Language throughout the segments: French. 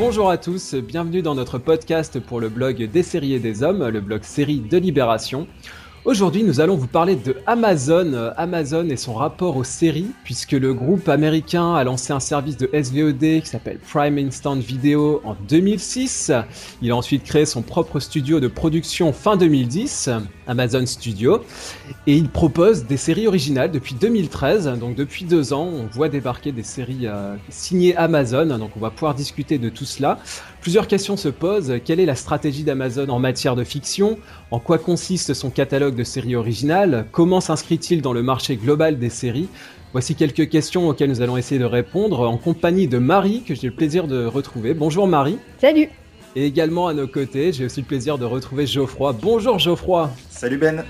Bonjour à tous, bienvenue dans notre podcast pour le blog des séries et des hommes, le blog série de Libération. Aujourd'hui, nous allons vous parler de Amazon, euh, Amazon et son rapport aux séries, puisque le groupe américain a lancé un service de SVOD qui s'appelle Prime Instant Video en 2006. Il a ensuite créé son propre studio de production fin 2010, Amazon Studio, et il propose des séries originales depuis 2013. Donc depuis deux ans, on voit débarquer des séries euh, signées Amazon. Donc on va pouvoir discuter de tout cela. Plusieurs questions se posent. Quelle est la stratégie d'Amazon en matière de fiction? En quoi consiste son catalogue de séries originales? Comment s'inscrit-il dans le marché global des séries? Voici quelques questions auxquelles nous allons essayer de répondre en compagnie de Marie, que j'ai le plaisir de retrouver. Bonjour Marie. Salut. Et également à nos côtés, j'ai aussi le plaisir de retrouver Geoffroy. Bonjour Geoffroy. Salut Ben.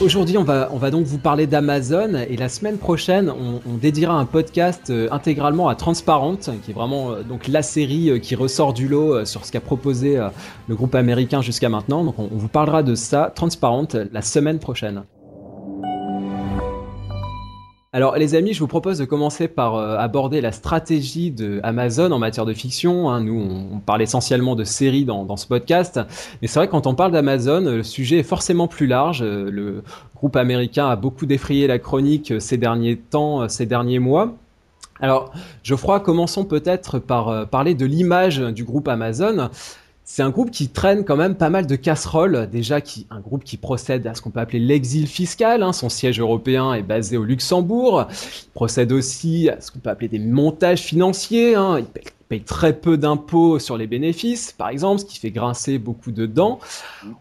Aujourd'hui, on va, on va donc vous parler d'Amazon et la semaine prochaine, on, dédiera un podcast euh, intégralement à Transparent, qui est vraiment euh, donc la série euh, qui ressort du lot sur ce qu'a proposé le groupe américain jusqu'à maintenant. Donc, on, on vous parlera de ça, Transparent, la semaine prochaine. Alors les amis, je vous propose de commencer par euh, aborder la stratégie de Amazon en matière de fiction. Hein. Nous, on, parle essentiellement de séries dans, ce podcast, mais c'est vrai quand on parle d'Amazon, le sujet est forcément plus large. Euh, le groupe américain a beaucoup défrayé la chronique euh, ces derniers temps, ces derniers mois. Alors, Geoffroy, commençons peut-être par parler de l'image du groupe Amazon c'est un groupe qui traîne quand même pas mal de casseroles. Déjà, qui, un groupe qui procède à ce qu'on peut appeler l'exil fiscal. Hein. Son siège européen est basé au Luxembourg. Il procède aussi à ce qu'on peut appeler des montages financiers. Hein. Il, paye, très peu d'impôts sur les bénéfices, par exemple, ce qui fait grincer beaucoup de dents.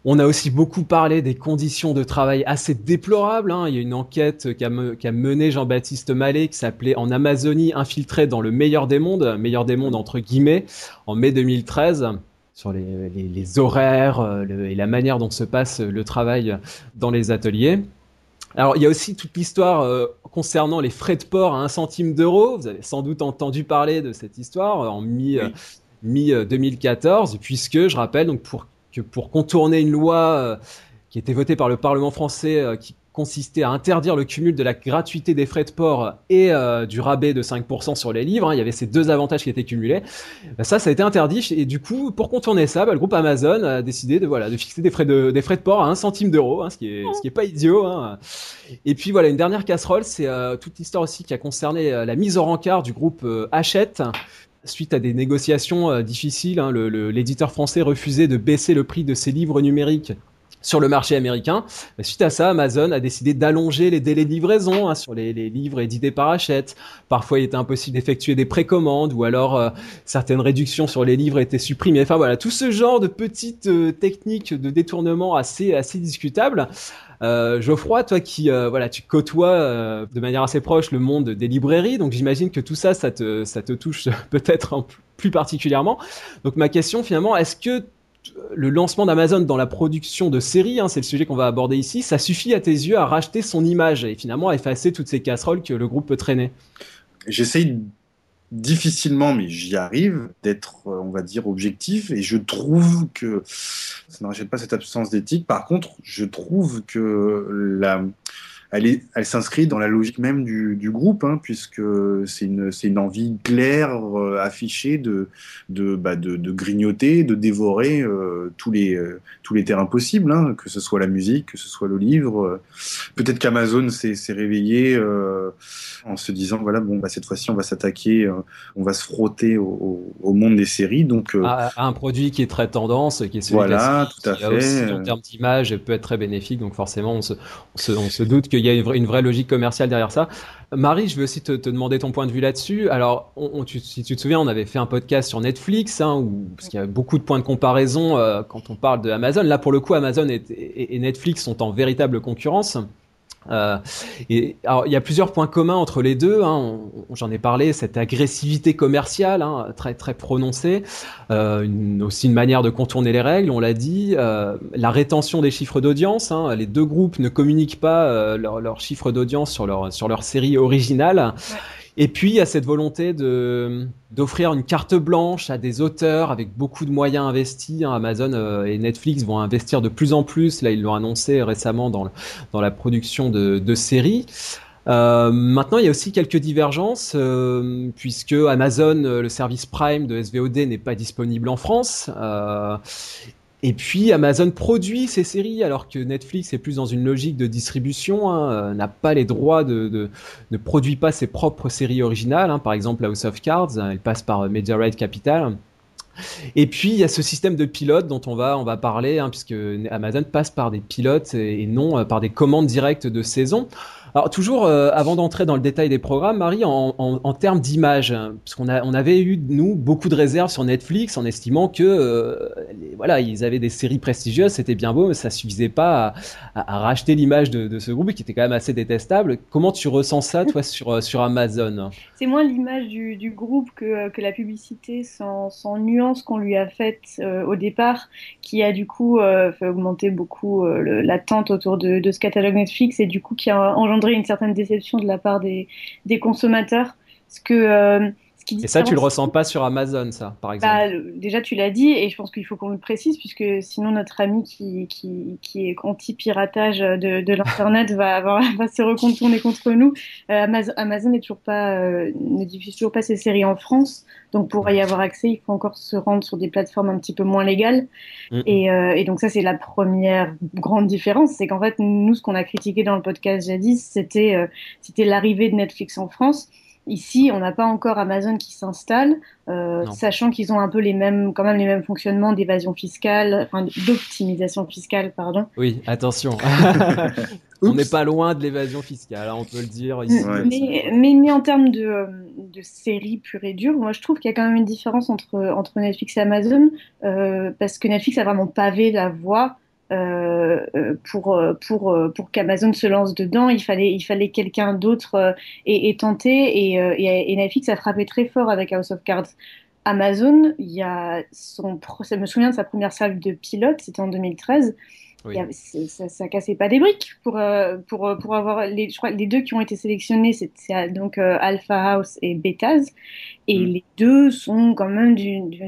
On a aussi beaucoup parlé des conditions de travail assez déplorables. Hein. Il y a une enquête qu'a me, qu mené Jean-Baptiste Mallet qui s'appelait En Amazonie infiltré dans le meilleur des mondes, meilleur des mondes entre guillemets, en mai 2013 sur les, les, les horaires euh, le, et la manière dont se passe le travail dans les ateliers. Alors, il y a aussi toute l'histoire euh, concernant les frais de port à un centime d'euro. Vous avez sans doute entendu parler de cette histoire euh, en mi, oui. mi 2014, puisque je rappelle donc pour que pour contourner une loi qui était votée par le Parlement français qui consistait à interdire le cumul de la gratuité des frais de port et euh, du rabais de 5% sur les livres. Hein. Il y avait ces deux avantages qui étaient cumulés. Bah, ça, ça a été interdit. Et du coup, pour contourner ça, bah, le groupe Amazon a décidé de, voilà, de fixer des frais de, des frais de port à un centime d'euro, hein, ce, qui est, pas idiot. Hein. Et puis voilà, une dernière casserole, c'est euh, toute l'histoire aussi qui a concerné euh, la mise au rencard du groupe Hachette suite à des négociations difficiles, l'éditeur français refusait de baisser le prix de ses livres numériques sur le marché américain. Suite à ça, Amazon a décidé d'allonger les délais de livraison hein, sur les, livres édités par Hachette. Parfois, il était impossible d'effectuer des précommandes ou alors euh, certaines réductions sur les livres étaient supprimées. Enfin voilà, tout ce genre de petites euh, techniques de détournement assez assez discutables. Euh, Geoffroy, toi qui euh, voilà, tu côtoies euh, de manière assez proche le monde des librairies, donc j'imagine que tout ça, ça te ça te touche peut-être plus particulièrement. Donc ma question finalement, est-ce que le lancement d'Amazon dans la production de séries, hein, c'est le sujet qu'on va aborder ici, ça suffit à tes yeux à racheter son image et finalement à effacer toutes ces casseroles que le groupe peut traîner J'essaye difficilement, mais j'y arrive, d'être, on va dire, objectif, et je trouve que ça ne rachète pas cette absence d'éthique. Par contre, je trouve que la, elle, est, elle s'inscrit dans la logique même du, du groupe, hein, puisque c'est une, c'est une envie claire, euh, affichée de, de, bah, de, de, grignoter, de dévorer euh, tous, les, euh, tous les terrains possibles, hein, que ce soit la musique, que ce soit le livre. Peut-être qu'Amazon s'est, s'est réveillé euh, en se disant voilà, bon, bah, cette fois-ci, on va s'attaquer, euh, on va se frotter au, au, monde des séries. Donc, à, à, un produit qui est très tendance, qui est celui voilà, tout à qui fait. Aussi, en termes d'image, peut être très bénéfique. Donc, forcément, on se, on se, on se doute que il y a une vraie, logique commerciale derrière ça. Marie, je veux aussi te, te demander ton point de vue là-dessus. Alors, si tu te souviens, on avait fait un podcast sur Netflix, hein, où, parce qu'il y a beaucoup de points de comparaison euh, quand on parle de Amazon. Là, pour le coup, Amazon et, Netflix sont en véritable concurrence. Et alors il y a plusieurs points communs entre les deux. Hein. J'en ai parlé, cette agressivité commerciale hein, très très prononcée, aussi une manière de contourner les règles, on l'a dit, la rétention des chiffres d'audience. Hein. Les deux groupes ne communiquent pas leurs leur chiffres d'audience sur leur sur leur série originale. Et puis, il y a cette volonté de, d'offrir une carte blanche à des auteurs avec beaucoup de moyens investis. Hein. Amazon euh, et Netflix vont investir de plus en plus. Là, ils l'ont annoncé récemment dans, dans la production de, de séries. Euh, maintenant, il y a aussi quelques divergences, euh, puisque Amazon, le service Prime de SVOD n'est pas disponible en France. Et puis Amazon produit ses séries alors que Netflix est plus dans une logique de distribution, hein, euh, n'a pas les droits de, ne produit pas ses propres séries originales. Hein, par exemple House of Cards, hein, elle passe par Media Right Capital. Et puis il y a ce système de pilote dont on va on va parler, hein, puisque Amazon passe par des pilotes et, non euh, par des commandes directes de saison. Alors toujours, euh, avant d'entrer dans le détail des programmes, Marie, en, termes d'image, hein, parce qu'on avait eu nous beaucoup de réserves sur Netflix en estimant que euh, voilà, ils avaient des séries prestigieuses, c'était bien beau, mais ça suffisait pas à, racheter l'image de, ce groupe qui était quand même assez détestable. Comment tu ressens ça, toi, sur euh, sur Amazon? C'est moins l'image du, groupe que, que la publicité sans, nuance qu'on lui a faite au départ, qui a du coup fait augmenter beaucoup l'attente autour de, de, ce catalogue Netflix et du coup qui a engendré une certaine déception de la part des, consommateurs. Que et ça, tu le ressens pas sur Amazon, ça, par exemple bah, Déjà, tu l'as dit, et je pense qu'il faut qu'on le précise, puisque sinon notre ami qui, qui, qui est anti-piratage de, de l'Internet va, avoir, va se recontourner contre nous. Euh, Amazon, n'est toujours pas, euh, ne diffuse toujours pas ses séries en France, donc pour y avoir accès, il faut encore se rendre sur des plateformes un petit peu moins légales. Et, euh, et, donc ça, c'est la première grande différence, c'est qu'en fait, nous, ce qu'on a critiqué dans le podcast jadis, c'était euh, c'était l'arrivée de Netflix en France. Ici, on n'a pas encore Amazon qui s'installe, euh, sachant qu'ils ont un peu les mêmes, quand même les mêmes fonctionnements d'évasion fiscale, enfin d'optimisation fiscale, pardon. Oui, attention. on n'est pas loin de l'évasion fiscale, hein, on peut le dire. Ici. Mais, mais, en termes de, de séries pure et dure, moi je trouve qu'il y a quand même une différence entre, entre Netflix et Amazon, euh, parce que Netflix a vraiment pavé la voie euh, euh, pour euh, pour pour qu'Amazon se lance dedans, il fallait il fallait quelqu'un d'autre et, et, tenter et, et, et, Netflix a frappé très fort avec House of Cards. Amazon, il y a son, ça me souviens de sa première salle de pilote, c'était en 2013. Oui. ça, ça cassait pas des briques pour, euh, pour, euh, pour avoir les, je crois, les deux qui ont été sélectionnés, c'est donc euh, Alpha House et Betaz. Et mm. les deux sont quand même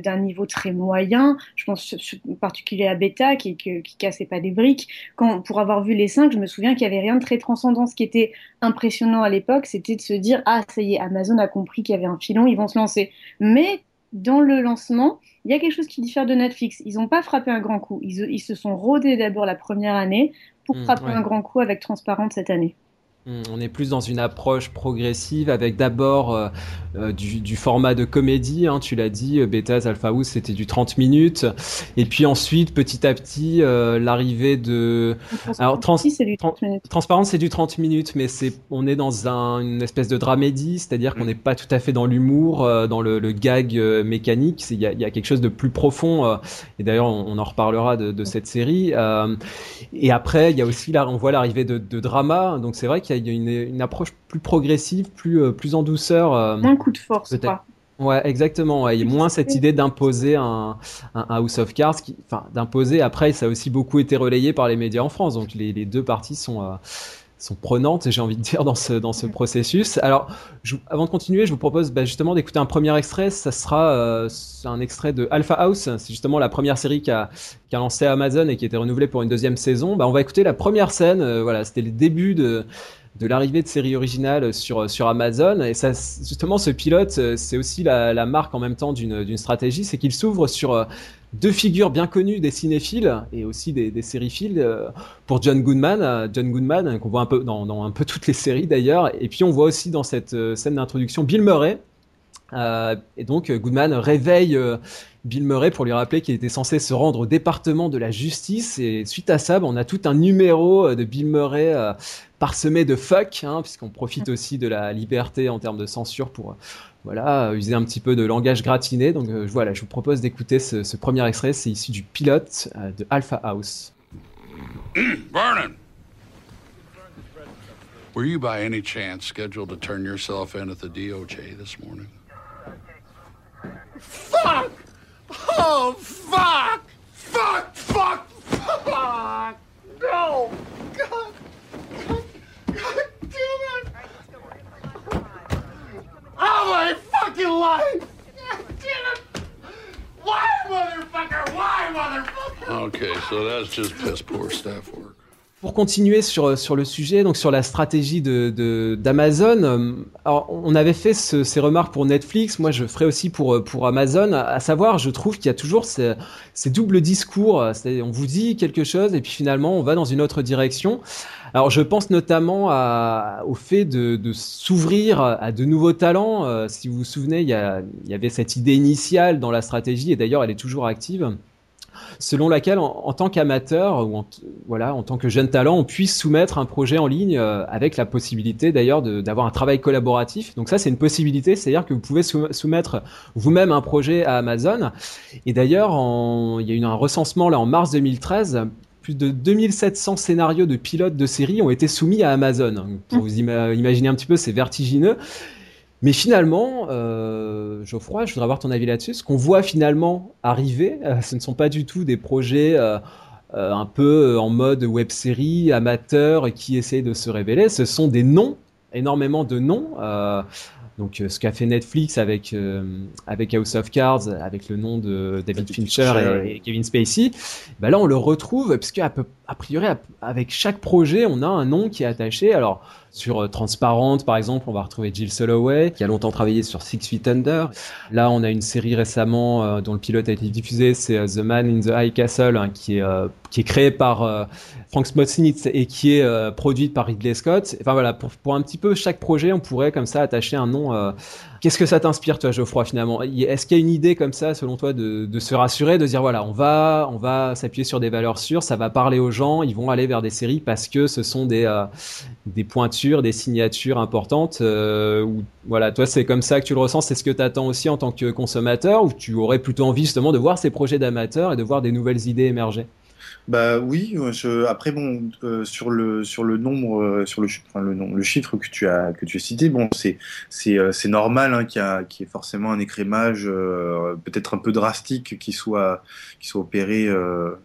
d'un niveau très moyen. Je pense en particulier à Beta qui, qui, qui cassait pas des briques. Quand, pour avoir vu les cinq, je me souviens qu'il y avait rien de très transcendant. Ce qui était impressionnant à l'époque, c'était de se dire ah ça y est, Amazon a compris qu'il y avait un filon, ils vont se lancer. Mais dans le lancement, il y a quelque chose qui diffère de Netflix. Ils n'ont pas frappé un grand coup. Ils, ils se sont rodés d'abord la première année pour mmh, frapper ouais. un grand coup avec Transparente cette année. Hmm, on est plus dans une approche progressive avec d'abord euh, euh, du, du, format de comédie, hein, tu l'as dit, euh, Betas Alpha House c'était du 30 minutes, et puis ensuite petit à petit euh, l'arrivée de... Alors trans... c'est du 30 minutes. Transparence c'est du 30 minutes, mais c'est on est dans un, une espèce de dramédie, c'est-à-dire qu'on hmm. n'est pas tout à fait dans l'humour, euh, dans le, le gag mécanique, il y a, y a, quelque chose de plus profond, et d'ailleurs on, on, en reparlera de, de cette série. et après il y a aussi là on voit l'arrivée de, de drama, donc c'est vrai qu'il il y a une, une, approche plus progressive, plus, euh, plus en douceur. Euh, moins coup de force, quoi. Ouais, exactement. Ouais. Il y a moins cette idée d'imposer un, un, House of Cards, qui, enfin, d'imposer. Après, ça a aussi beaucoup été relayé par les médias en France. Donc, les, les deux parties sont, euh, sont prenantes, j'ai envie de dire, dans ce, dans ce processus. Alors, je, avant de continuer, je vous propose bah, justement d'écouter un premier extrait. Ça sera euh, un extrait de Alpha House. C'est justement la première série qui a, qui a lancé Amazon et qui a été renouvelée pour une deuxième saison. Bah, on va écouter la première scène. Euh, voilà, c'était le début de de l'arrivée de séries originales sur, sur Amazon. Et ça, justement, ce pilote, euh, c'est aussi la, la, marque en même temps d'une stratégie, c'est qu'il s'ouvre sur euh, deux figures bien connues des cinéphiles et aussi des, des. Euh, pour John Goodman, John Goodman, qu'on voit un peu dans, dans, un peu toutes les séries d'ailleurs. Et puis on voit aussi dans cette scène d'introduction Bill Murray. Et donc Goodman réveille Bill Murray pour lui rappeler qu'il était censé se rendre au département de la justice. Et suite à ça, on a tout un numéro de Bill Murray parsemé de fuck, hein, puisqu'on profite aussi de la liberté en termes de censure pour euh, voilà user un petit peu de langage gratiné. Donc euh, voilà, je vous propose d'écouter ce, ce, premier extrait. C'est issu du pilote euh, de Alpha House. Vernon. Were you by any chance scheduled to turn yourself in at the DOJ this morning? Fuck! Oh, fuck! Fuck, fuck, fuck! No! God! Damn it! Oh, my fucking life! God! Why, motherfucker? Why, motherfucker? Okay, so that's just piss poor staff work. Pour continuer sur, sur le sujet, donc sur la stratégie de d'Amazon, euh, on avait fait ce, ces remarques pour Netflix, moi je ferai aussi pour, pour Amazon, à savoir, je trouve qu'il y a toujours ces, ces doubles discours, on vous dit quelque chose et puis finalement on va dans une autre direction. Alors je pense notamment à, au fait de, de s'ouvrir à de nouveaux talents. Euh, si vous vous souvenez, il y, a, il y avait cette idée initiale dans la stratégie et d'ailleurs elle est toujours active selon laquelle, en, tant qu'amateur ou en, voilà, en tant que jeune talent, on puisse soumettre un projet en ligne euh, avec la possibilité d'ailleurs d'avoir un travail collaboratif. Donc ça, c'est une possibilité, c'est-à-dire que vous pouvez soumettre vous-même un projet à Amazon. Et d'ailleurs, il y a eu un recensement là en mars 2013 plus de 2700 scénarios de pilotes de séries ont été soumis à Amazon. Pour mmh. vous imaginer un petit peu, c'est vertigineux. Mais finalement, euh, Geoffroy, je voudrais avoir ton avis là-dessus. Ce qu'on voit finalement arriver, euh, ce ne sont pas du tout des projets euh, euh un peu en mode web série, amateur, qui essayent de se révéler. Ce sont des noms, énormément de noms. Euh, donc ce qu'a fait Netflix avec avec House of Cards, avec le nom de David, Fincher, et, Kevin Spacey, ben là on le retrouve puisque a, a priori avec chaque projet on a un nom qui est attaché. Alors sur euh, Transparente, par exemple, on va retrouver Jill Soloway, qui a longtemps travaillé sur Six Feet Under. Là, on a une série récemment euh, dont le pilote a été diffusé, c'est euh, The Man in the High Castle, hein, qui est qui est créé par Frank Smotsnitz et qui est produite par Ridley Scott. Enfin voilà, pour un petit peu chaque projet, on pourrait comme ça attacher un nom Qu'est-ce que ça t'inspire, toi, Geoffroy, finalement? Est-ce qu'il y a une idée comme ça, selon toi, de, se rassurer, de dire voilà, on va, on va s'appuyer sur des valeurs sûres, ça va parler aux gens, ils vont aller vers des séries parce que ce sont des, euh, des pointures, des signatures importantes. Euh, voilà, toi, c'est comme ça que tu le ressens. C'est ce que tu attends aussi en tant que consommateur, ou tu aurais plutôt envie justement de voir ces projets d'amateurs et de voir des nouvelles idées émerger? Bah oui, je, après bon euh, sur le sur le nombre euh, sur le, enfin, le, le chiffre que tu as que tu as cité, bon c'est c'est euh, normal hein, qu'il y a qu'il y ait forcément un écrémage peut-être un peu drastique qui soit qui soit opéré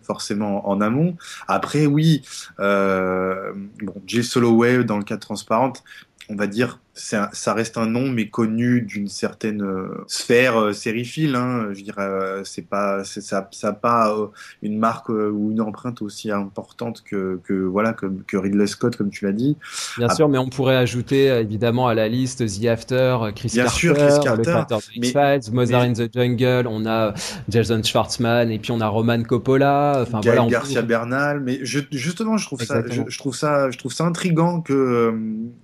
forcément en amont. Après oui, bon Jill Soloway dans le cas Transparente, on va dire, ça reste un nom, mais connu d'une certaine euh, sphère euh, sériephile. Hein, je dirais, euh, c'est pas, ça, ça pas une marque ou une empreinte aussi importante que, que voilà que, que Ridley Scott, comme tu l'as dit. Bien sûr, mais on pourrait ajouter évidemment à la liste The After, Chris Bien Carter, sûr, Chris Carter, le créateur de X-Files, Mother in the Jungle, on a Jason Schwartzman et puis on a Roman Coppola. Enfin Gaël voilà, Garcia Bernal. Mais je, justement, je trouve ça, je, je, trouve ça, je trouve ça intrigant que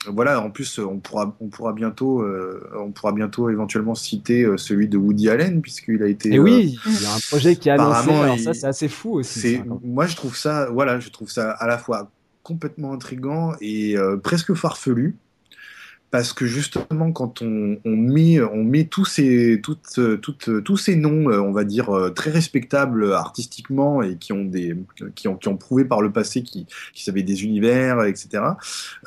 voilà, en plus on pourra on pourra bientôt, euh, on pourra bientôt éventuellement citer euh, celui de Woody Allen puisqu'il a été. Et oui, euh, il y a un projet qui a annoncé. Alors ça, c'est assez fou aussi. moi, je trouve ça, voilà, je trouve ça à la fois complètement intrigant et presque farfelu parce que justement quand on, met, tous ces, tous ces noms, euh, on va dire euh, très respectables artistiquement et qui ont prouvé par le passé qu'ils qui avaient des univers, etc.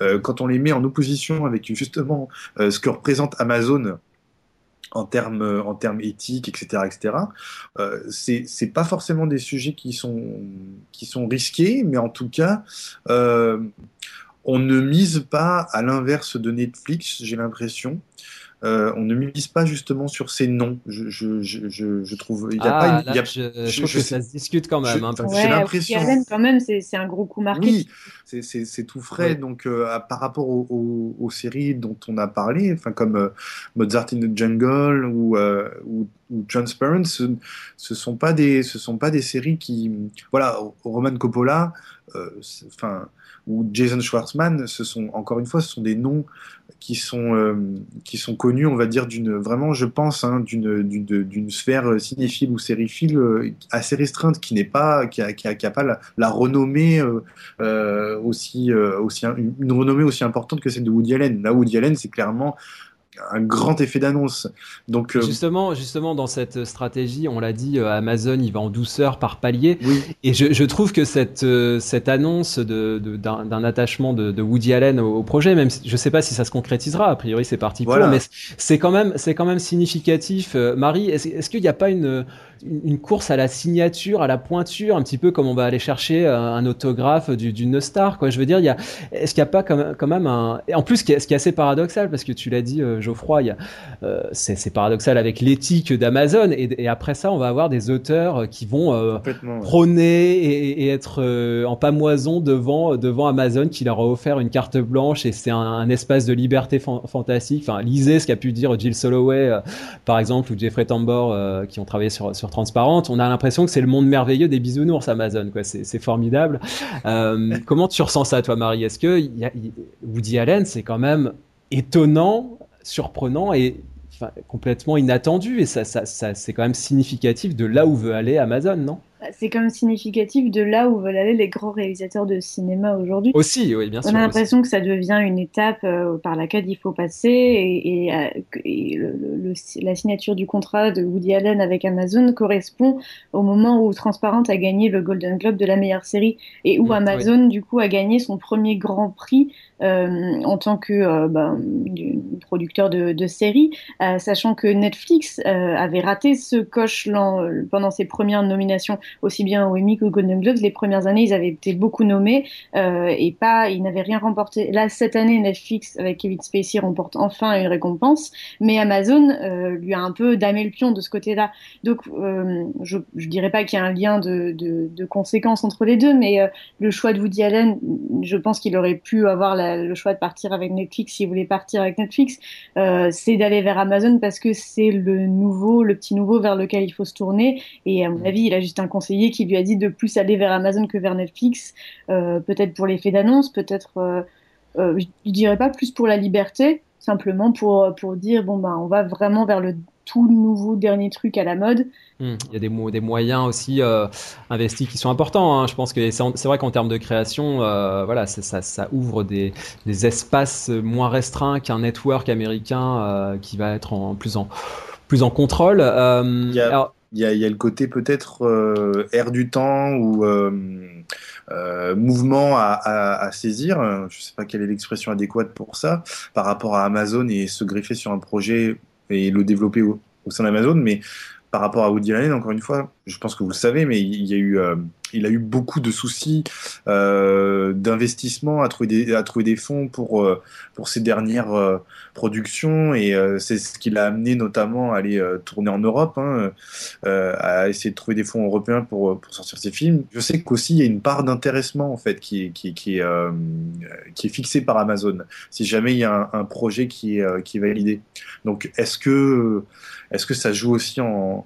Euh, quand on les met en opposition avec justement ce que représente Amazon en termes éthiques, etc., etc. Euh, c'est pas forcément des sujets qui sont risqués, mais en tout cas, on ne mise pas à l'inverse de Netflix, j'ai l'impression. Euh, on ne mise pas justement sur ces noms. Je, je, je, je trouve. Il y a pas une, y a, je, trouve que ça se discute quand même. Hein, j'ai l'impression. quand même, c'est un gros coup marqué. Oui, c'est tout frais. Donc, euh, par rapport aux, aux, séries dont on a parlé, enfin comme euh, Mozart in the Jungle ou, euh, ou, ou Transparent, ce, ce sont pas des, ce sont pas des séries qui, voilà, Roman Coppola, enfin ou Jason Schwartzman, ce sont encore une fois, ce sont des noms qui sont euh, qui sont connus, on va dire d'une vraiment, je pense, hein, d'une sphère cinéphile ou sériephile euh, assez restreinte, qui n'est pas qui a, qui a, pas la, la renommée euh, aussi aussi une renommée aussi importante que celle de Woody Allen. Là, Woody Allen, c'est clairement un grand effet d'annonce. Donc justement, justement dans cette stratégie, on l'a dit, Amazon il va en douceur par palier. Oui. Et je, je, trouve que cette cette annonce de d'un attachement de, de, Woody Allen au, projet, même si, je sais pas si ça se concrétisera. A priori, c'est parti pour, mais c'est quand même c'est quand même significatif. Marie, est-ce est qu'il n'y a pas une une course à la signature, à la pointure, un petit peu comme on va aller chercher euh, un autographe d'une star, quoi. Je veux dire, il y a, est-ce qu'il n'y a pas quand même, un, en plus, ce qui, est, assez paradoxal, parce que tu l'as dit, euh, Geoffroy, euh, c'est paradoxal avec l'éthique d'Amazon, et, après ça, on va avoir des auteurs qui vont prôner et, être en pamoison devant, devant Amazon, qui leur a offert une carte blanche, et c'est un, espace de liberté fantastique. Enfin, lisez ce qu'a pu dire Jill Soloway, par exemple, ou Jeffrey Tambor, qui ont travaillé sur, sur transparente, on a l'impression que c'est le monde merveilleux des bisounours Amazon, quoi. C'est formidable. Euh, comment tu ressens ça, toi, Marie? Est-ce que Woody Allen, c'est quand même étonnant, surprenant et complètement inattendu, et ça, ça c'est quand même significatif de là où veut aller Amazon, non? C'est quand même significatif de là où veulent aller les grands réalisateurs de cinéma aujourd'hui. Aussi, oui, bien sûr. On a l'impression que ça devient une étape euh, par laquelle il faut passer et, euh, le, la signature du contrat de Woody Allen avec Amazon correspond au moment où Transparent a gagné le Golden Globe de la meilleure série et où mm, Amazon, du coup, a gagné son premier grand prix euh, en tant que euh, ben, producteur de, de séries, sachant que Netflix avait raté ce coche pendant ses premières nominations, aussi bien au Emmy qu'au Golden Globes. Les premières années, ils avaient été beaucoup nommés et pas, ils n'avaient rien remporté. Là, cette année, Netflix avec Kevin Spacey remporte enfin une récompense, mais Amazon lui a un peu damé le pion de ce côté-là. Donc, je, je dirais pas qu'il y a un lien de, de, de, conséquences entre les deux, mais le choix de Woody Allen, je pense qu'il aurait pu avoir la le choix de partir avec Netflix, s'il voulait partir avec Netflix, euh, c'est d'aller vers Amazon parce que c'est le nouveau, le petit nouveau vers lequel il faut se tourner. Et à mon mm. avis, il a juste un conseiller qui lui a dit de plus aller vers Amazon que vers Netflix, euh, peut-être pour l'effet d'annonce, peut-être, euh, je dirais pas plus pour la liberté, simplement pour, pour dire, bon, ben, on va vraiment vers le tout nouveau dernier truc à la mode. Hmm. Il y a des, des moyens aussi euh, investis qui sont importants. Hein. Je pense que c'est vrai qu'en termes de création, euh, voilà, ça, ça, ouvre des, des, espaces moins restreints qu'un network américain euh, qui va être en plus en plus en contrôle. il, y a, il, y a, le côté peut-être air du temps ou mouvement à, à, à, saisir. Je ne sais pas quelle est l'expression adéquate pour ça par rapport à Amazon et se greffer sur un projet et le développer au, au sein d'Amazon, mais par rapport à Woody Allen, encore une fois, je pense que vous le savez, mais il y a eu, euh, a eu beaucoup de soucis euh, d'investissement à trouver des, fonds pour euh, ses dernières productions et c'est ce qui l'a amené notamment à aller tourner en Europe, hein, à essayer de trouver des fonds européens pour sortir ses films. Je sais qu'aussi il y a une part d'intéressement en fait qui est fixée par Amazon. Si jamais il y a un, un projet qui est qui est validé. Donc est-ce que est-ce que ça joue aussi en,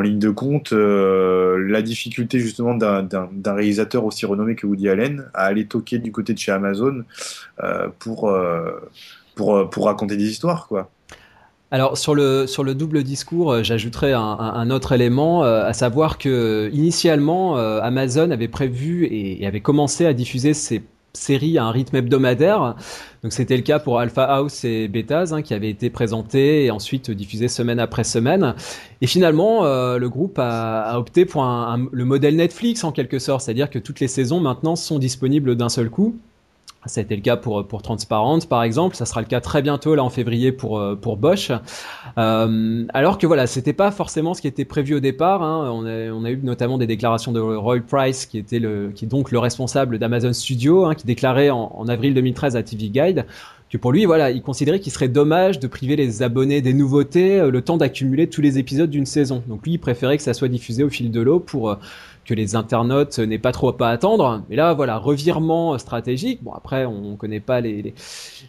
ligne de compte euh, la difficulté justement d'un réalisateur aussi renommé que Woody Allen à aller toquer du côté de chez Amazon euh, pour, euh, pour, raconter des histoires quoi? Alors sur le sur le double discours, j'ajouterais un, un, autre élément, à savoir que initialement Amazon avait prévu et, et, avait commencé à diffuser ses série à un rythme hebdomadaire. Donc c'était le cas pour Alpha House et Betas hein, qui avaient été présentés et ensuite diffusés semaine après semaine. Et finalement, euh, le groupe a, opté pour le modèle Netflix en quelque sorte, c'est-à-dire que toutes les saisons maintenant sont disponibles d'un seul coup. Ça a été le cas pour, pour Transparent, par exemple. Ça sera le cas très bientôt, là, en février, pour, euh, pour Bosch. Euh, alors que voilà, c'était pas forcément ce qui était prévu au départ. Hein. On, a, on, a, eu notamment des déclarations de Roy Price, qui était le, qui est donc le responsable d'Amazon Studio, hein, qui déclarait en, en, avril 2013 à TV Guide que pour lui, voilà, il considérait qu'il serait dommage de priver les abonnés des nouveautés euh, le temps d'accumuler tous les épisodes d'une saison. Donc lui, il préférait que ça soit diffusé au fil de l'eau pour que les internautes n'aient pas trop à attendre. Mais là, voilà, revirement stratégique. Bon, après, on connaît pas les,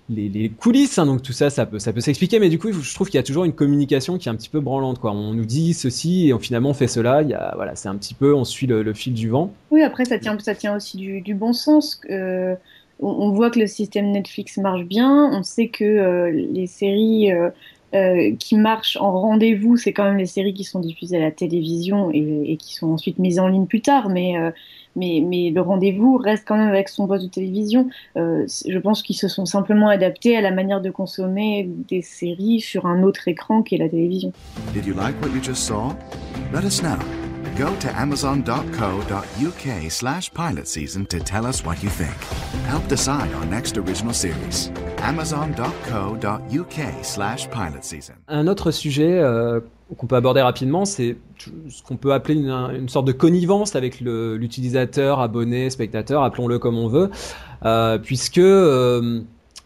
les, coulisses, hein, donc tout ça, ça peut, ça peut s'expliquer. Mais du coup, je trouve qu'il y a toujours une communication qui est un petit peu branlante. Quoi. On nous dit ceci et on, finalement on fait cela. Il y a, voilà, c'est un petit peu, on suit le, fil du vent. Oui, après, ça tient, ça tient aussi du, du bon sens. Euh, on, voit que le système Netflix marche bien. On sait que euh, les séries euh, euh, qui marchent en rendez-vous, c'est quand même les séries qui sont diffusées à la télévision et, et, qui sont ensuite mises en ligne plus tard. Mais, euh, mais, mais le rendez-vous reste quand même avec son poste de télévision. Euh, je pense qu'ils se sont simplement adaptés à la manière de consommer des séries sur un autre écran qu'est la télévision. Did you like what you just saw? Let us know. Go to amazon.co.uk slash pilot season to tell us what you think. Help decide our next original series. amazon.co.uk slash pilot season. Un autre sujet euh, qu'on peut aborder rapidement, c'est ce qu'on peut appeler une, sorte de connivence avec l'utilisateur, abonné, spectateur, appelons-le comme on veut, euh, puisque euh,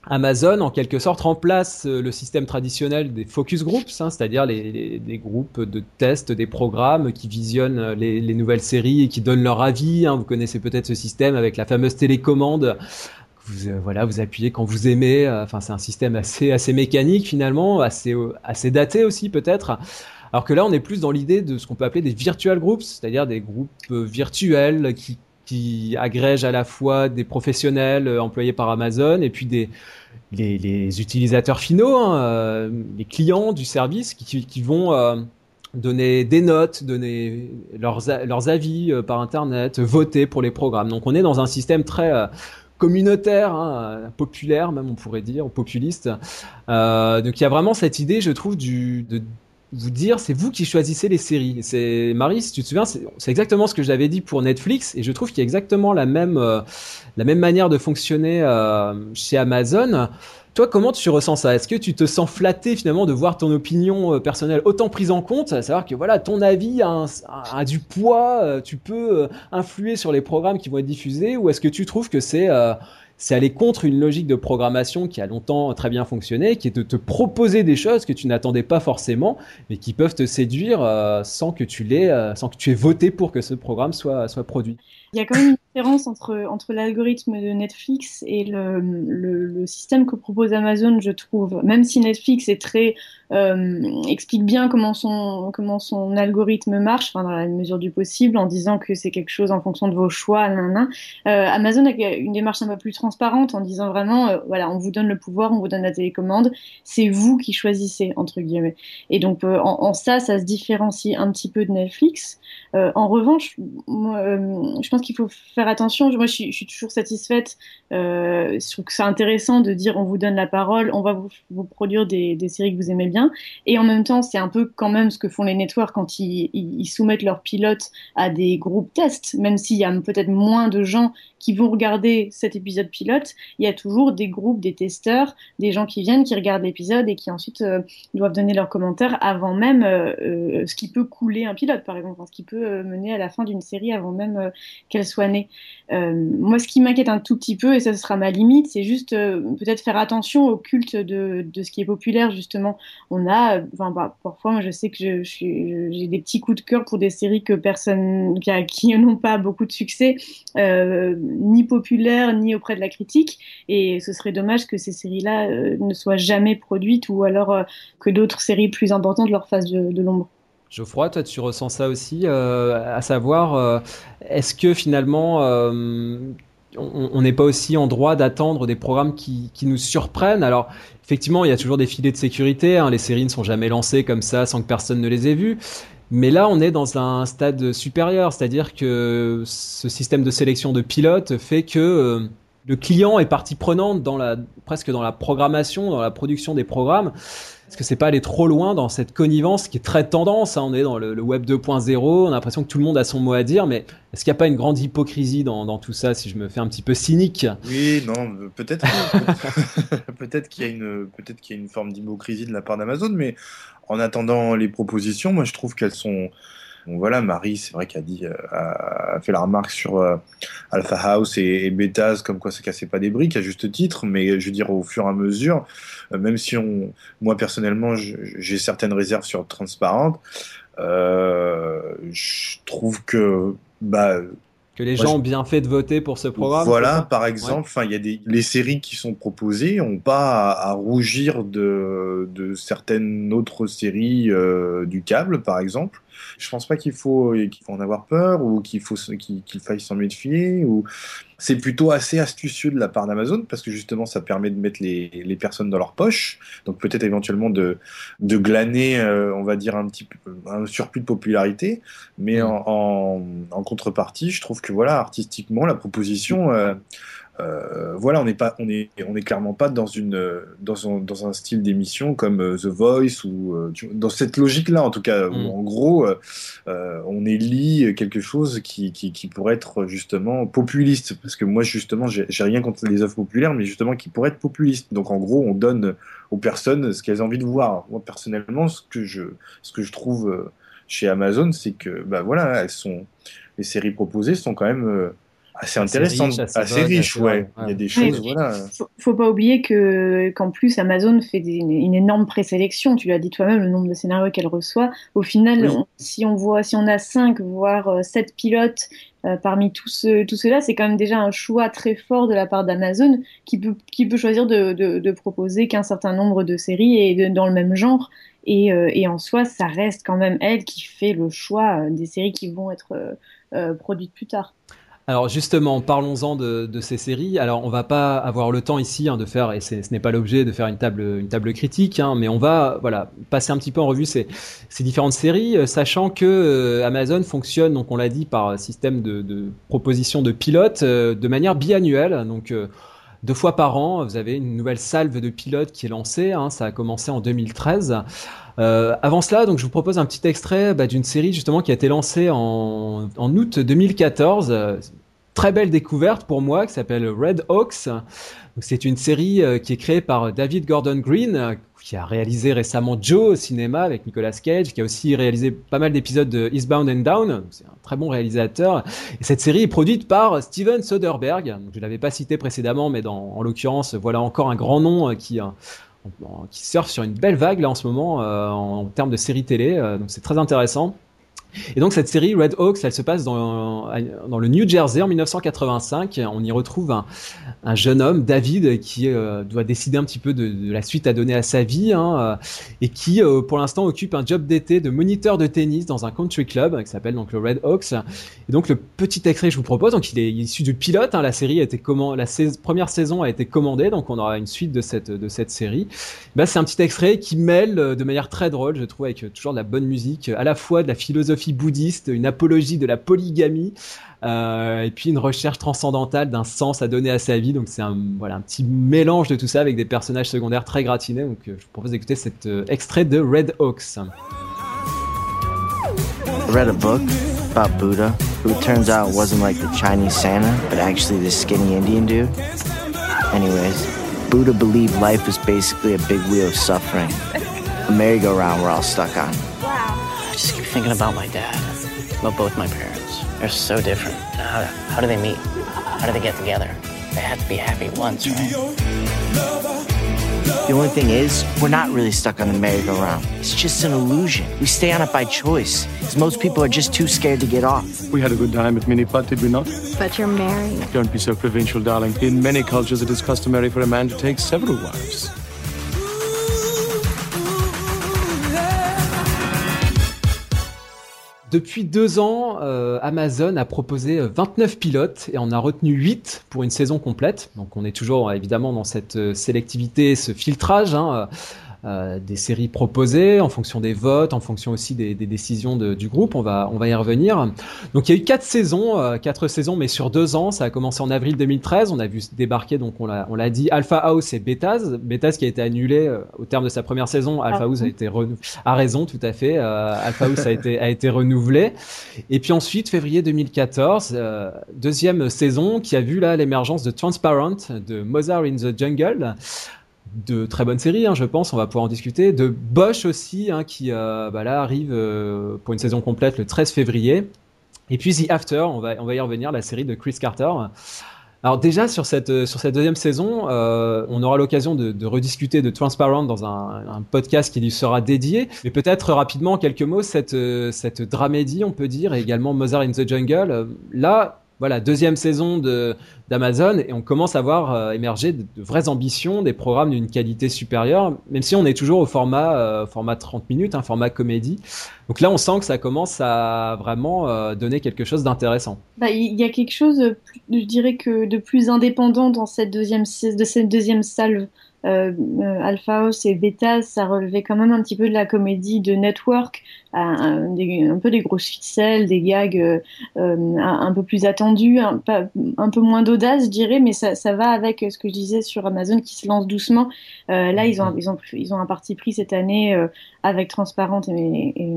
Amazon, en quelque sorte, remplace le système traditionnel des focus groups, hein, c'est-à-dire les, groupes de tests des programmes qui visionnent les, les nouvelles séries et qui donnent leur avis. Hein. Vous connaissez peut-être ce système avec la fameuse télécommande vous, euh, voilà, vous appuyez quand vous aimez. euh, Enfin, c'est un système assez, mécanique finalement, euh, assez daté aussi peut-être. Alors que là, on est plus dans l'idée de ce qu'on peut appeler des virtual groups, c'est-à-dire des groupes euh, virtuels qui, qui agrègent à la fois des professionnels euh, employés par Amazon et puis des les, utilisateurs finaux, hein, euh, les clients du service qui, qui vont donner des notes, donner leurs, leurs avis par Internet, voter pour les programmes. Donc on est dans un système très communautaire, hein, populaire même on pourrait dire, populiste. Euh, donc il y a vraiment cette idée, je trouve, de vous dire, c'est vous qui choisissez les séries. C'est Marie, si tu te souviens, c'est exactement ce que j'avais dit pour Netflix, et je trouve qu'il y a exactement la même euh, la même manière de fonctionner euh, chez Amazon. Toi, comment tu ressens ça? Est-ce que tu te sens flatté finalement de voir ton opinion euh, personnelle autant prise en compte, à savoir que voilà, ton avis a, un- a- a du poids, euh, tu peux euh, influer sur les programmes qui vont être diffusés, ou est-ce que tu trouves que c'est c'est aller contre une logique de programmation qui a longtemps très bien fonctionné, qui est de te proposer des choses que tu n'attendais pas forcément, mais qui peuvent te séduire euh, sans que tu l'aies, euh, sans que tu aies voté pour que ce programme soit soit produit. Il y a quand même une différence entre, entre l'algorithme de Netflix et le, le, le système que propose Amazon, je trouve. Même si Netflix est très, euh, explique bien comment son, comment son algorithme marche, enfin, dans la mesure du possible, en disant que c'est quelque chose en fonction de vos choix. Euh, Amazon a une démarche un peu plus transparente en disant vraiment, euh, voilà, on vous donne le pouvoir, on vous donne la télécommande, c'est vous qui choisissez, entre guillemets. Et donc, euh, en, en ça, ça se différencie un petit peu de Netflix. Euh, en revanche, euh, je pense qu'il faut faire attention. Moi, je suis, suis toujours satisfaite. Euh, je trouve que c'est intéressant de dire on vous donne la parole, on va vous, produire des, séries que vous aimez bien. Et en même temps, c'est un peu quand même ce que font les networks quand ils, ils soumettent leurs pilotes à des groupes tests, même s'il y a peut-être moins de gens qui vont regarder cet épisode pilote, il y a toujours des groupes, des testeurs, des gens qui viennent, qui regardent l'épisode et qui ensuite euh, doivent donner leurs commentaires avant même euh, euh, ce qui peut couler un pilote, par exemple, ce qui peut mener à la fin d'une série avant même qu'elle soit née. Moi, ce qui m'inquiète un tout petit peu, et ça sera ma limite, c'est juste peut-être faire attention au culte de, ce qui est populaire, justement. On a, enfin, bah, parfois, moi, je sais que je, je j'ai des petits coups de cœur pour des séries que personne, qui, n'ont pas beaucoup de succès, ni populaires, ni auprès de la critique. Et ce serait dommage que ces séries-là euh, ne soient jamais produites ou alors euh, que d'autres séries plus importantes leur fassent de, l'ombre. Geoffroy, toi, tu ressens ça aussi, euh, à savoir, est-ce que finalement, on n'est pas aussi en droit d'attendre des programmes qui, qui, nous surprennent Alors, effectivement, il y a toujours des filets de sécurité, hein, les séries ne sont jamais lancées comme ça sans que personne ne les ait vues. Mais là, on est dans un stade supérieur, c'est-à-dire que ce système de sélection de pilotes fait que euh, le client est partie prenante dans la, presque dans la programmation, dans la production des programmes. Est-ce que c'est pas aller trop loin dans cette connivence qui est très tendance hein, On est dans le, web 2.0, on a l'impression que tout le monde a son mot à dire, mais est-ce qu'il n'y a pas une grande hypocrisie dans, dans, tout ça, si je me fais un petit peu cynique? Oui, non, peut-être peut-être qu'il y peut-être qu'il y a une forme d'hypocrisie de la part d'Amazon, mais en attendant les propositions, moi je trouve qu'elles sont Bon, voilà, Marie, c'est vrai qu'elle a dit, a, a, fait la remarque sur euh, Alpha House et, et Betas, comme quoi ça cassait pas des briques, à juste titre, mais je veux dire, au fur et à mesure, euh, même si on, moi personnellement, j'ai certaines réserves sur Transparente, euh, je trouve que, bah, que les gens ont bien fait de voter pour ce programme. Voilà, par exemple, enfin, ouais. il y a des les séries qui sont proposées ont pas à, à rougir de, de certaines autres séries euh, du câble, par exemple. Je pense pas qu'il faut, qu'il faut en avoir peur ou qu'il faut qu'il faille s'en méfier. Ou c'est plutôt assez astucieux de la part d'Amazon parce que justement ça permet de mettre les, les personnes dans leur poche. Donc peut-être éventuellement de, de glaner, euh, on va dire un petit un surplus de popularité. Mais Mm. en, en, en contrepartie, je trouve que voilà artistiquement la proposition. euh, euh, voilà, on n'est pas, on est, on est clairement pas dans une, euh, dans un, dans un style d'émission comme euh, The Voice ou dans cette logique-là en tout cas. Où, Mm. en gros, euh, on élit quelque chose qui, qui, qui pourrait être justement populiste, parce que moi justement, j'ai rien contre les œuvres populaires, mais justement qui pourrait être populiste. Donc en gros, on donne aux personnes ce qu'elles ont envie de voir. Moi personnellement, ce que je, ce que je trouve chez Amazon, c'est que bah voilà, elles sont, les séries proposées sont quand même euh, assez Assez intéressantes, riches, assez riches, assez ouais. Il y a des choses, Oui. voilà. faut, faut pas oublier que qu'en plus Amazon fait des- une, une énorme présélection. Tu l'as dit toi-même, le nombre de scénarios qu'elle reçoit. Au final, Oui. on- si on voit, si on a cinq voire euh, sept pilotes euh, parmi tous ceux, tout cela, c'est quand même déjà un choix très fort de la part d'Amazon qui peut qui peut choisir de, de, de proposer qu'un certain nombre de séries et de- dans le même genre. Et, euh, et en soi, ça reste quand même elle qui fait le choix euh, des séries qui vont être euh, euh, produites plus tard. Alors justement, parlons-en de, ces séries. Alors on va pas avoir le temps ici hein, de faire, et ce n'est pas l'objet de faire une table, une table critique, hein, mais on va voilà passer un petit peu en revue ces, ces différentes séries, euh, sachant que euh, Amazon fonctionne, donc on l'a dit, par système de, de proposition de pilotes euh, de manière biannuelle. Donc euh, deux fois par an, vous avez une nouvelle salve de pilotes qui est lancée. hein, ça a commencé en 2013. Euh, avant cela, donc je vous propose un petit extrait bah, d'une série justement qui a été lancée en, août 2014. Euh, très belle découverte pour moi qui s'appelle Red Hawks. C'est une série euh, qui est créée par David Gordon Green, euh, qui a réalisé récemment Joe au cinéma avec Nicolas Cage, qui a aussi réalisé pas mal d'épisodes de Eastbound and Down. C'est un très bon réalisateur. Et cette série est produite par Steven Soderbergh. Je l'avais pas cité précédemment, mais en l'occurrence, voilà encore un grand nom euh, qui, euh, qui surfe sur une belle vague là en ce moment euh, en, en termes de série télé. euh, donc c'est très intéressant. Et donc cette série Red Hawks, elle se passe dans, dans le New Jersey en 1985. On y retrouve un, un jeune homme, David, qui euh, doit décider un petit peu de, la suite à donner à sa vie hein, euh, et qui, euh, pour l'instant, occupe un job d'été de moniteur de tennis dans un country club qui s'appelle donc le Red Hawks. Et donc le petit extrait que je vous propose, donc il est issu du pilote. hein, la série a été comment, la première saison a été commandée, donc on aura une suite de cette de cette série. Bah, c'est un petit extrait qui mêle de manière très drôle, je trouve, avec toujours de la bonne musique, à la fois de la philosophie bouddhiste, une apologie de la polygamie, euh, et puis une recherche transcendantale d'un sens à donner à sa vie. Donc c'est un voilà un petit mélange de tout ça avec des personnages secondaires très gratinés. Donc euh, je vous propose d'écouter cet euh, extrait de Red Hawks. Read a book about Buddha, who turns out wasn't like the Chinese Santa, but actually this skinny Indian dude. Anyways, Buddha believed life was basically a big wheel of suffering, a merry-go-round we're all stuck on. I just keep thinking about my dad, about both my parents. They're so different. How, how do they meet? How do they get together? They had to be happy once, right? The only thing is, we're not really stuck on the merry-go-round. It's just an illusion. We stay on it by choice, because most people are just too scared to get off. We had a good time at Miniput, did we not? But you're married. Don't be so provincial, darling. In many cultures, it is customary for a man to take several wives. Depuis deux ans, euh, Amazon a proposé euh, 29 pilotes et on a retenu 8 pour une saison complète. Donc on est toujours euh, évidemment dans cette euh, sélectivité, ce filtrage hein, euh, des séries proposées en fonction des votes, en fonction aussi des, des décisions de- du groupe. On va, on va y revenir. Donc il y a eu quatre saisons, euh, quatre saisons, mais sur deux ans. Ça a commencé en avril 2013. On a vu débarquer, donc on l'a, on l'a dit, Alpha House et Betaz. Betaz qui a été annulé euh, au terme de sa première saison. Alpha Ah. House a été renouvelé. A raison, tout à fait. Euh, Alpha House a été, a été renouvelé. Et puis ensuite, février 2014, euh, deuxième saison qui a vu là l'émergence de Transparent, de Mozart in the Jungle, de très bonnes séries, hein, je pense, on va pouvoir en discuter, de Bosch aussi, hein, qui euh, bah là arrive euh, pour une saison complète le 13 février. Et puis The After, on va, y revenir, la série de Chris Carter. Alors déjà sur cette euh, deuxième saison, on aura l'occasion de, rediscuter de Transparent dans un, podcast qui lui sera dédié. Mais peut-être rapidement en quelques mots cette cette dramédie, on peut dire, et également Mother in the Jungle. Là, voilà deuxième saison d'Amazon et on commence à voir euh, émerger de, vraies ambitions, des programmes d'une qualité supérieure, même si on est toujours au format, euh, format 30 minutes, un format comédie. Donc là, on sent que ça commence à vraiment euh, donner quelque chose d'intéressant. Bah, il y a quelque chose, je dirais que de plus indépendant dans cette deuxième, de cette deuxième salve euh, euh, Alpha House et Beta, ça relevait quand même un petit peu de la comédie de Network, un, peu des grosses ficelles, des gags euh, euh un, peu plus attendus, un, peu moins d'audace, je dirais, mais ça, ça, va avec ce que je disais sur Amazon qui se lance doucement. Euh, là, ils ont, ils, ont, ils ont un parti pris cette année avec Transparente et, et,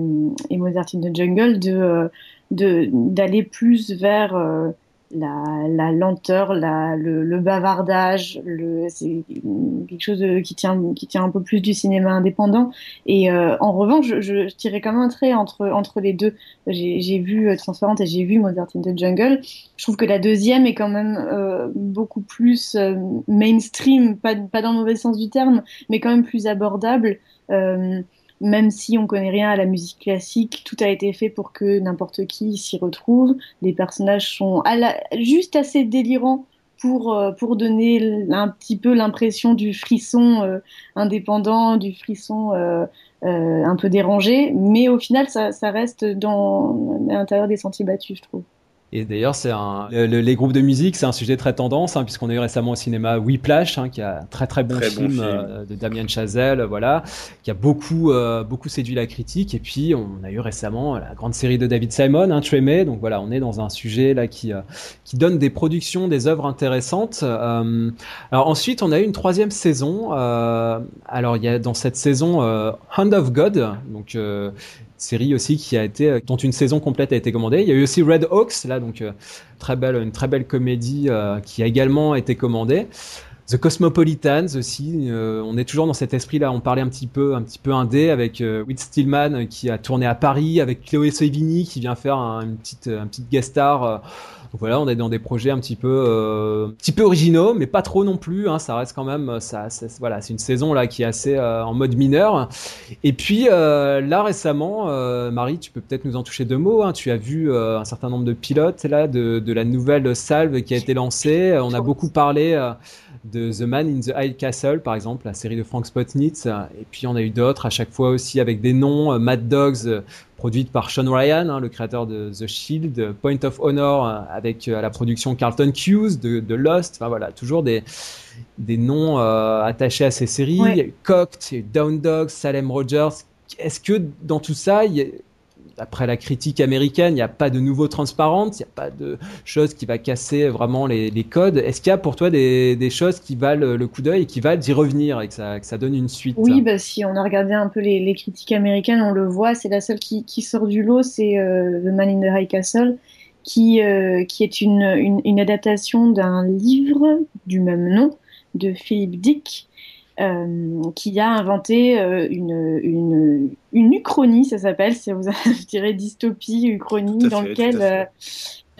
et, Mozart in the Jungle de d'aller plus vers la, la lenteur, la, le, le, bavardage, le, c'est quelque chose de, qui tient qui tient un peu plus du cinéma indépendant. Et euh, en revanche, je, je, tirais quand même un trait entre entre les deux. J'ai vu euh, Transparente et j'ai vu Mozart in the Jungle. Je trouve que la deuxième est quand même euh, beaucoup plus euh, mainstream, pas pas dans le mauvais sens du terme, mais quand même plus abordable. Euh, même si on connaît rien à la musique classique, tout a été fait pour que n'importe qui s'y retrouve. Les personnages sont juste assez délirants pour, euh, pour donner un petit peu l'impression du frisson euh, indépendant, du frisson euh, un peu dérangé, mais au final, ça, ça reste dans l'intérieur des sentiers battus, je trouve. Et d'ailleurs, c'est un, les groupes de musique, c'est un sujet très tendance, hein, puisqu'on a eu récemment au cinéma Whiplash, hein, qui a un très très bon, film, euh, de Damien Chazelle, voilà, qui a beaucoup euh, beaucoup séduit la critique. Et puis, on a eu récemment la grande série de David Simon, hein, Tremé. Donc voilà, on est dans un sujet là qui euh, qui donne des productions, des œuvres intéressantes. alors ensuite, on a eu une troisième saison. alors il y a dans cette saison Hand of God, donc série aussi qui a été euh, dont une saison complète a été commandée. Il y a eu aussi Red Hawks là donc euh, très belle une très belle comédie euh, qui a également été commandée. The Cosmopolitans aussi, on est toujours dans cet esprit-là. On parlait un petit peu, un petit peu indé avec Whit Stillman qui a tourné à Paris, avec Chloé Sevigny qui vient faire un, une petite, un petite guest star donc voilà, on est dans des projets un petit peu, euh, petit peu originaux, mais pas trop non plus. Hein, ça reste quand même, ça, ça voilà, c'est une saison là qui est assez euh, en mode mineur. Et puis euh, là récemment, euh, Marie, tu peux peut-être nous en toucher deux mots. Hein, tu as vu euh, un certain nombre de pilotes là de, de la nouvelle salve qui a été lancée. On a beaucoup parlé de The Man in the High Castle, par exemple, la série de Frank Spotnitz. Et puis, on a eu d'autres à chaque fois aussi avec des noms. Mad Dogs, produite par Sean Ryan, hein, le créateur de The Shield, Point of Honor euh, avec euh, la production Carlton Hughes de, de, Lost. Enfin voilà, toujours des des noms euh, attachés à ces séries. Ouais. Il y a eu Cocked, Down Dogs, Salem Rogers. Est-ce que dans tout ça, il y a, après la critique américaine, il n'y a pas de nouveau transparente, il n'y a pas de choses qui va casser vraiment les, les codes. Est-ce qu'il y a pour toi des, des, choses qui valent le coup d'œil et qui valent d'y revenir et que ça, que ça, donne une suite Oui, bah, si on a regardé un peu les, les critiques américaines, on le voit, c'est la seule qui, qui, sort du lot, c'est euh, The Man in the High Castle, qui, euh, qui est une, une, une adaptation d'un livre du même nom de Philip Dick euh, qui a inventé euh, une, une, une uchronie, ça s'appelle, si vous je dirais dystopie, uchronie, dans lequel euh,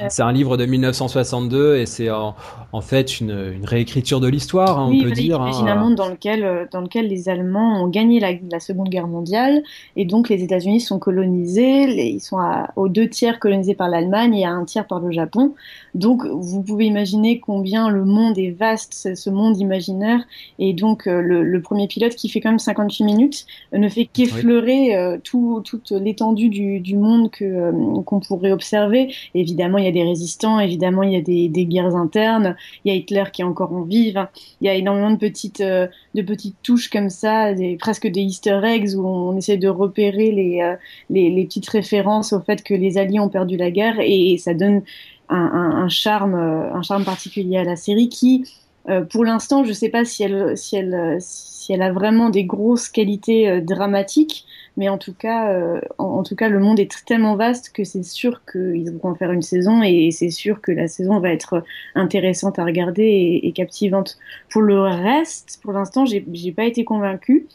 c'est un livre de 1962 et c'est en, en, fait une, une, réécriture de l'histoire, hein, oui, on peut dire. Il hein. un monde dans lequel, dans lequel les Allemands ont gagné la, la Seconde Guerre mondiale et donc les États-Unis sont colonisés. Les, ils sont à, aux deux tiers colonisés par l'Allemagne et à un tiers par le Japon. Donc vous pouvez imaginer combien le monde est vaste, ce monde imaginaire. Et donc euh, le, le, premier pilote qui fait quand même 58 minutes euh, ne fait qu'effleurer oui. euh, tout, toute l'étendue du, du, monde que qu'on pourrait observer. Et évidemment, il y a des résistants, évidemment, il y a des, des, guerres internes, il y a Hitler qui est encore en vie. Enfin, il y a énormément de petites, de petites touches comme ça, des, presque des easter eggs où on essaie de repérer les, les, les, petites références au fait que les Alliés ont perdu la guerre et, et ça donne un, un, charme, un charme particulier à la série qui, euh, pour l'instant, je ne sais pas si elle, si, elle, si elle a vraiment des grosses qualités euh, dramatiques, mais en tout cas, euh, en, tout cas, le monde est tellement vaste que c'est sûr qu'ils vont en faire une saison et c'est sûr que la saison va être intéressante à regarder et, captivante. Pour le reste, pour l'instant, j'ai pas été convaincue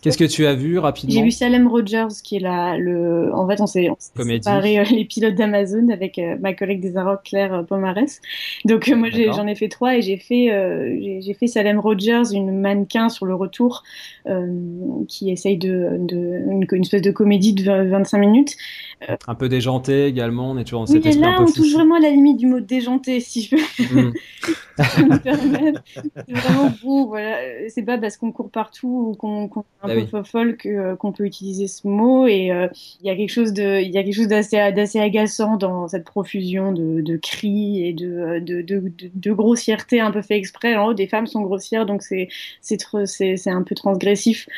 Qu'est-ce que tu as vu rapidement J'ai vu Salem Rogers, qui est là, le. En fait, on s'est séparé euh, les pilotes d'Amazon avec euh, ma collègue des Arocs, Claire euh, Pomares. Donc moi, j'en ai, fait trois et j'ai fait, j'ai fait Salem Rogers, une mannequin sur le retour, qui essaye de, de une, une, espèce de comédie de 25 minutes. Un peu déjanté également, on est toujours dans oui, cet là, on touche vraiment à la limite du mot déjanté, si je peux mm. me permettre. C'est vraiment beau, voilà. C'est pas parce qu'on court partout ou qu'on qu est un ah peu folle euh, qu'on peut utiliser ce mot. Et euh, il y a quelque chose de, il y a quelque chose d'assez agaçant dans cette profusion de, de cris et de, de, de, de, grossièreté un peu fait exprès. En haut, des femmes sont grossières, donc c'est c'est un peu transgressif.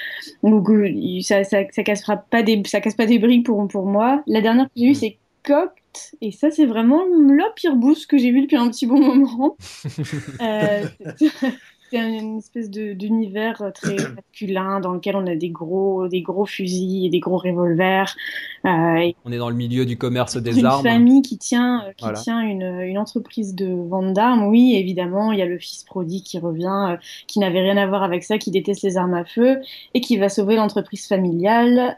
Donc euh, ça, ça, ça cassera pas des, ça casse pas des briques pour, pour moi. La dernière que j'ai vue, mm. c'est Cocked. Et ça, c'est vraiment la pire boost que j'ai vue depuis un petit bon moment. euh, c'est une espèce d'univers euh, très masculin dans lequel on a des gros, des gros fusils et des gros revolvers. Euh, on est dans le milieu du commerce des une armes. Une famille qui tient, euh, qui tient une, une, entreprise de vente d'armes. Oui, évidemment, il y a le fils prodigue qui revient, qui n'avait rien à voir avec ça, qui déteste les armes à feu et qui va sauver l'entreprise familiale.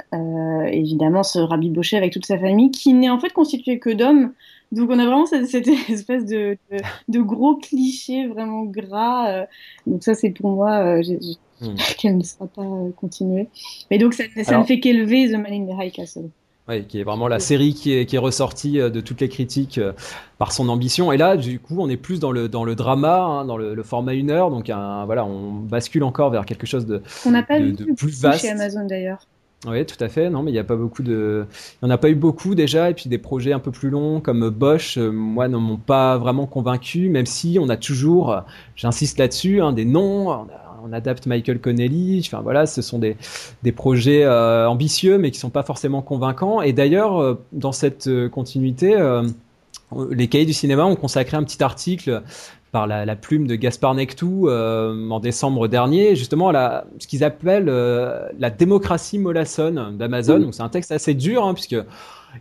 évidemment, se rabibocher avec toute sa famille, qui n'est en fait constituée que d'hommes. Donc on a vraiment cette, cette espèce de, de, de, gros cliché vraiment gras. Euh. donc ça c'est pour moi, euh, hmm. qu'elle ne sera pas euh, continuée. Mais donc ça, ça ne fait qu'élever The Man in the High Castle. Oui, qui est vraiment la série qui est, qui est ressortie de toutes les critiques par son ambition. Et là, du coup, on est plus dans le, dans le drama, hein, dans le, le, format une heure. Donc, un, voilà, on bascule encore vers quelque chose de, on n'a pas de, vu de plus vaste. chez Amazon d'ailleurs. Oui, tout à fait. Non, mais il n'y a pas beaucoup de, il n'y en a pas eu beaucoup déjà. Et puis des projets un peu plus longs comme Bosch, euh, moi, ne m'ont pas vraiment convaincu. Même si on a toujours, j'insiste là-dessus, hein, des noms. On, adapte Michael Connelly. Enfin voilà, ce sont des des projets euh, ambitieux, mais qui sont pas forcément convaincants. Et d'ailleurs, euh, dans cette continuité. les cahiers du cinéma ont consacré un petit article par la, la, plume de Gaspard Nectou euh, en décembre dernier, justement la, ce qu'ils appellent euh, la démocratie mollassonne d'Amazon. Donc c'est un texte assez dur, hein, puisque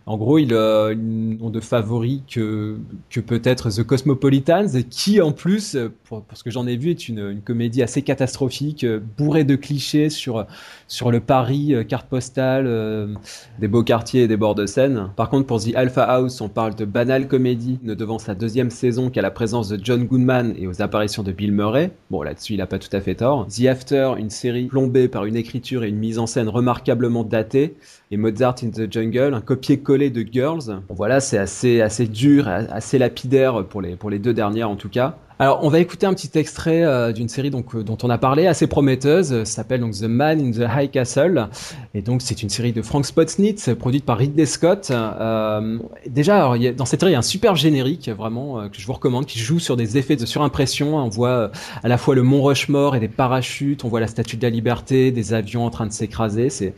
en gros, il, euh, ils n'ont de favoris que, que peut-être The Cosmopolitans, qui en plus, pour, pour ce que j'en ai vu, est une, comédie assez catastrophique, euh, bourrée de clichés sur, sur le Paris, euh, carte postale, euh, des beaux quartiers et des bords de Seine. Par contre, pour The Alpha House, on parle de banale comédie, ne devant sa deuxième saison qu'à la présence de John Goodman et aux apparitions de Bill Murray. Bon, là-dessus, il a pas tout à fait tort. The After, une série plombée par une écriture et une mise en scène remarquablement datée, et Mozart in the Jungle, un de Girls. Bon, voilà, c'est assez, assez dur, assez lapidaire pour les, pour les deux dernières en tout cas. Alors, on va écouter un petit extrait euh, d'une série euh, dont on a parlé, assez prometteuse, euh, s'appelle donc The Man in the High Castle. Et donc, c'est une série de Frank Spotsnitz, produite par Ridley Scott. Euh, déjà, dans cette série, il y a un super générique, vraiment, euh, que je vous recommande, qui joue sur des effets de surimpression. On voit à la fois le mont Rushmore et des parachutes, on voit la Statue de la Liberté, des avions en train de s'écraser. C'est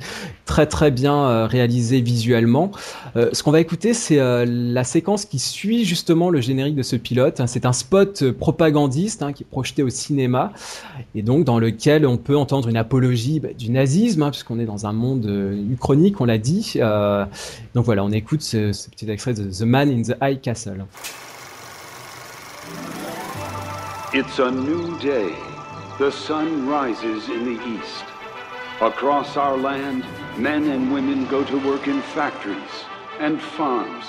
très très bien réalisé visuellement. ce qu'on va écouter, c'est la séquence qui suit justement le générique de ce pilote. C'est un spot propagandiste hein, qui est projeté au cinéma et donc dans lequel on peut entendre une apologie bah, du nazisme hein, puisqu'on est dans un monde euh, uchronique, on l'a dit. Euh, donc voilà, on écoute ce, ce, petit extrait de The Man in the High Castle. It's a new day. The sun rises in the east. Across our land, men and women go to work in factories and farms,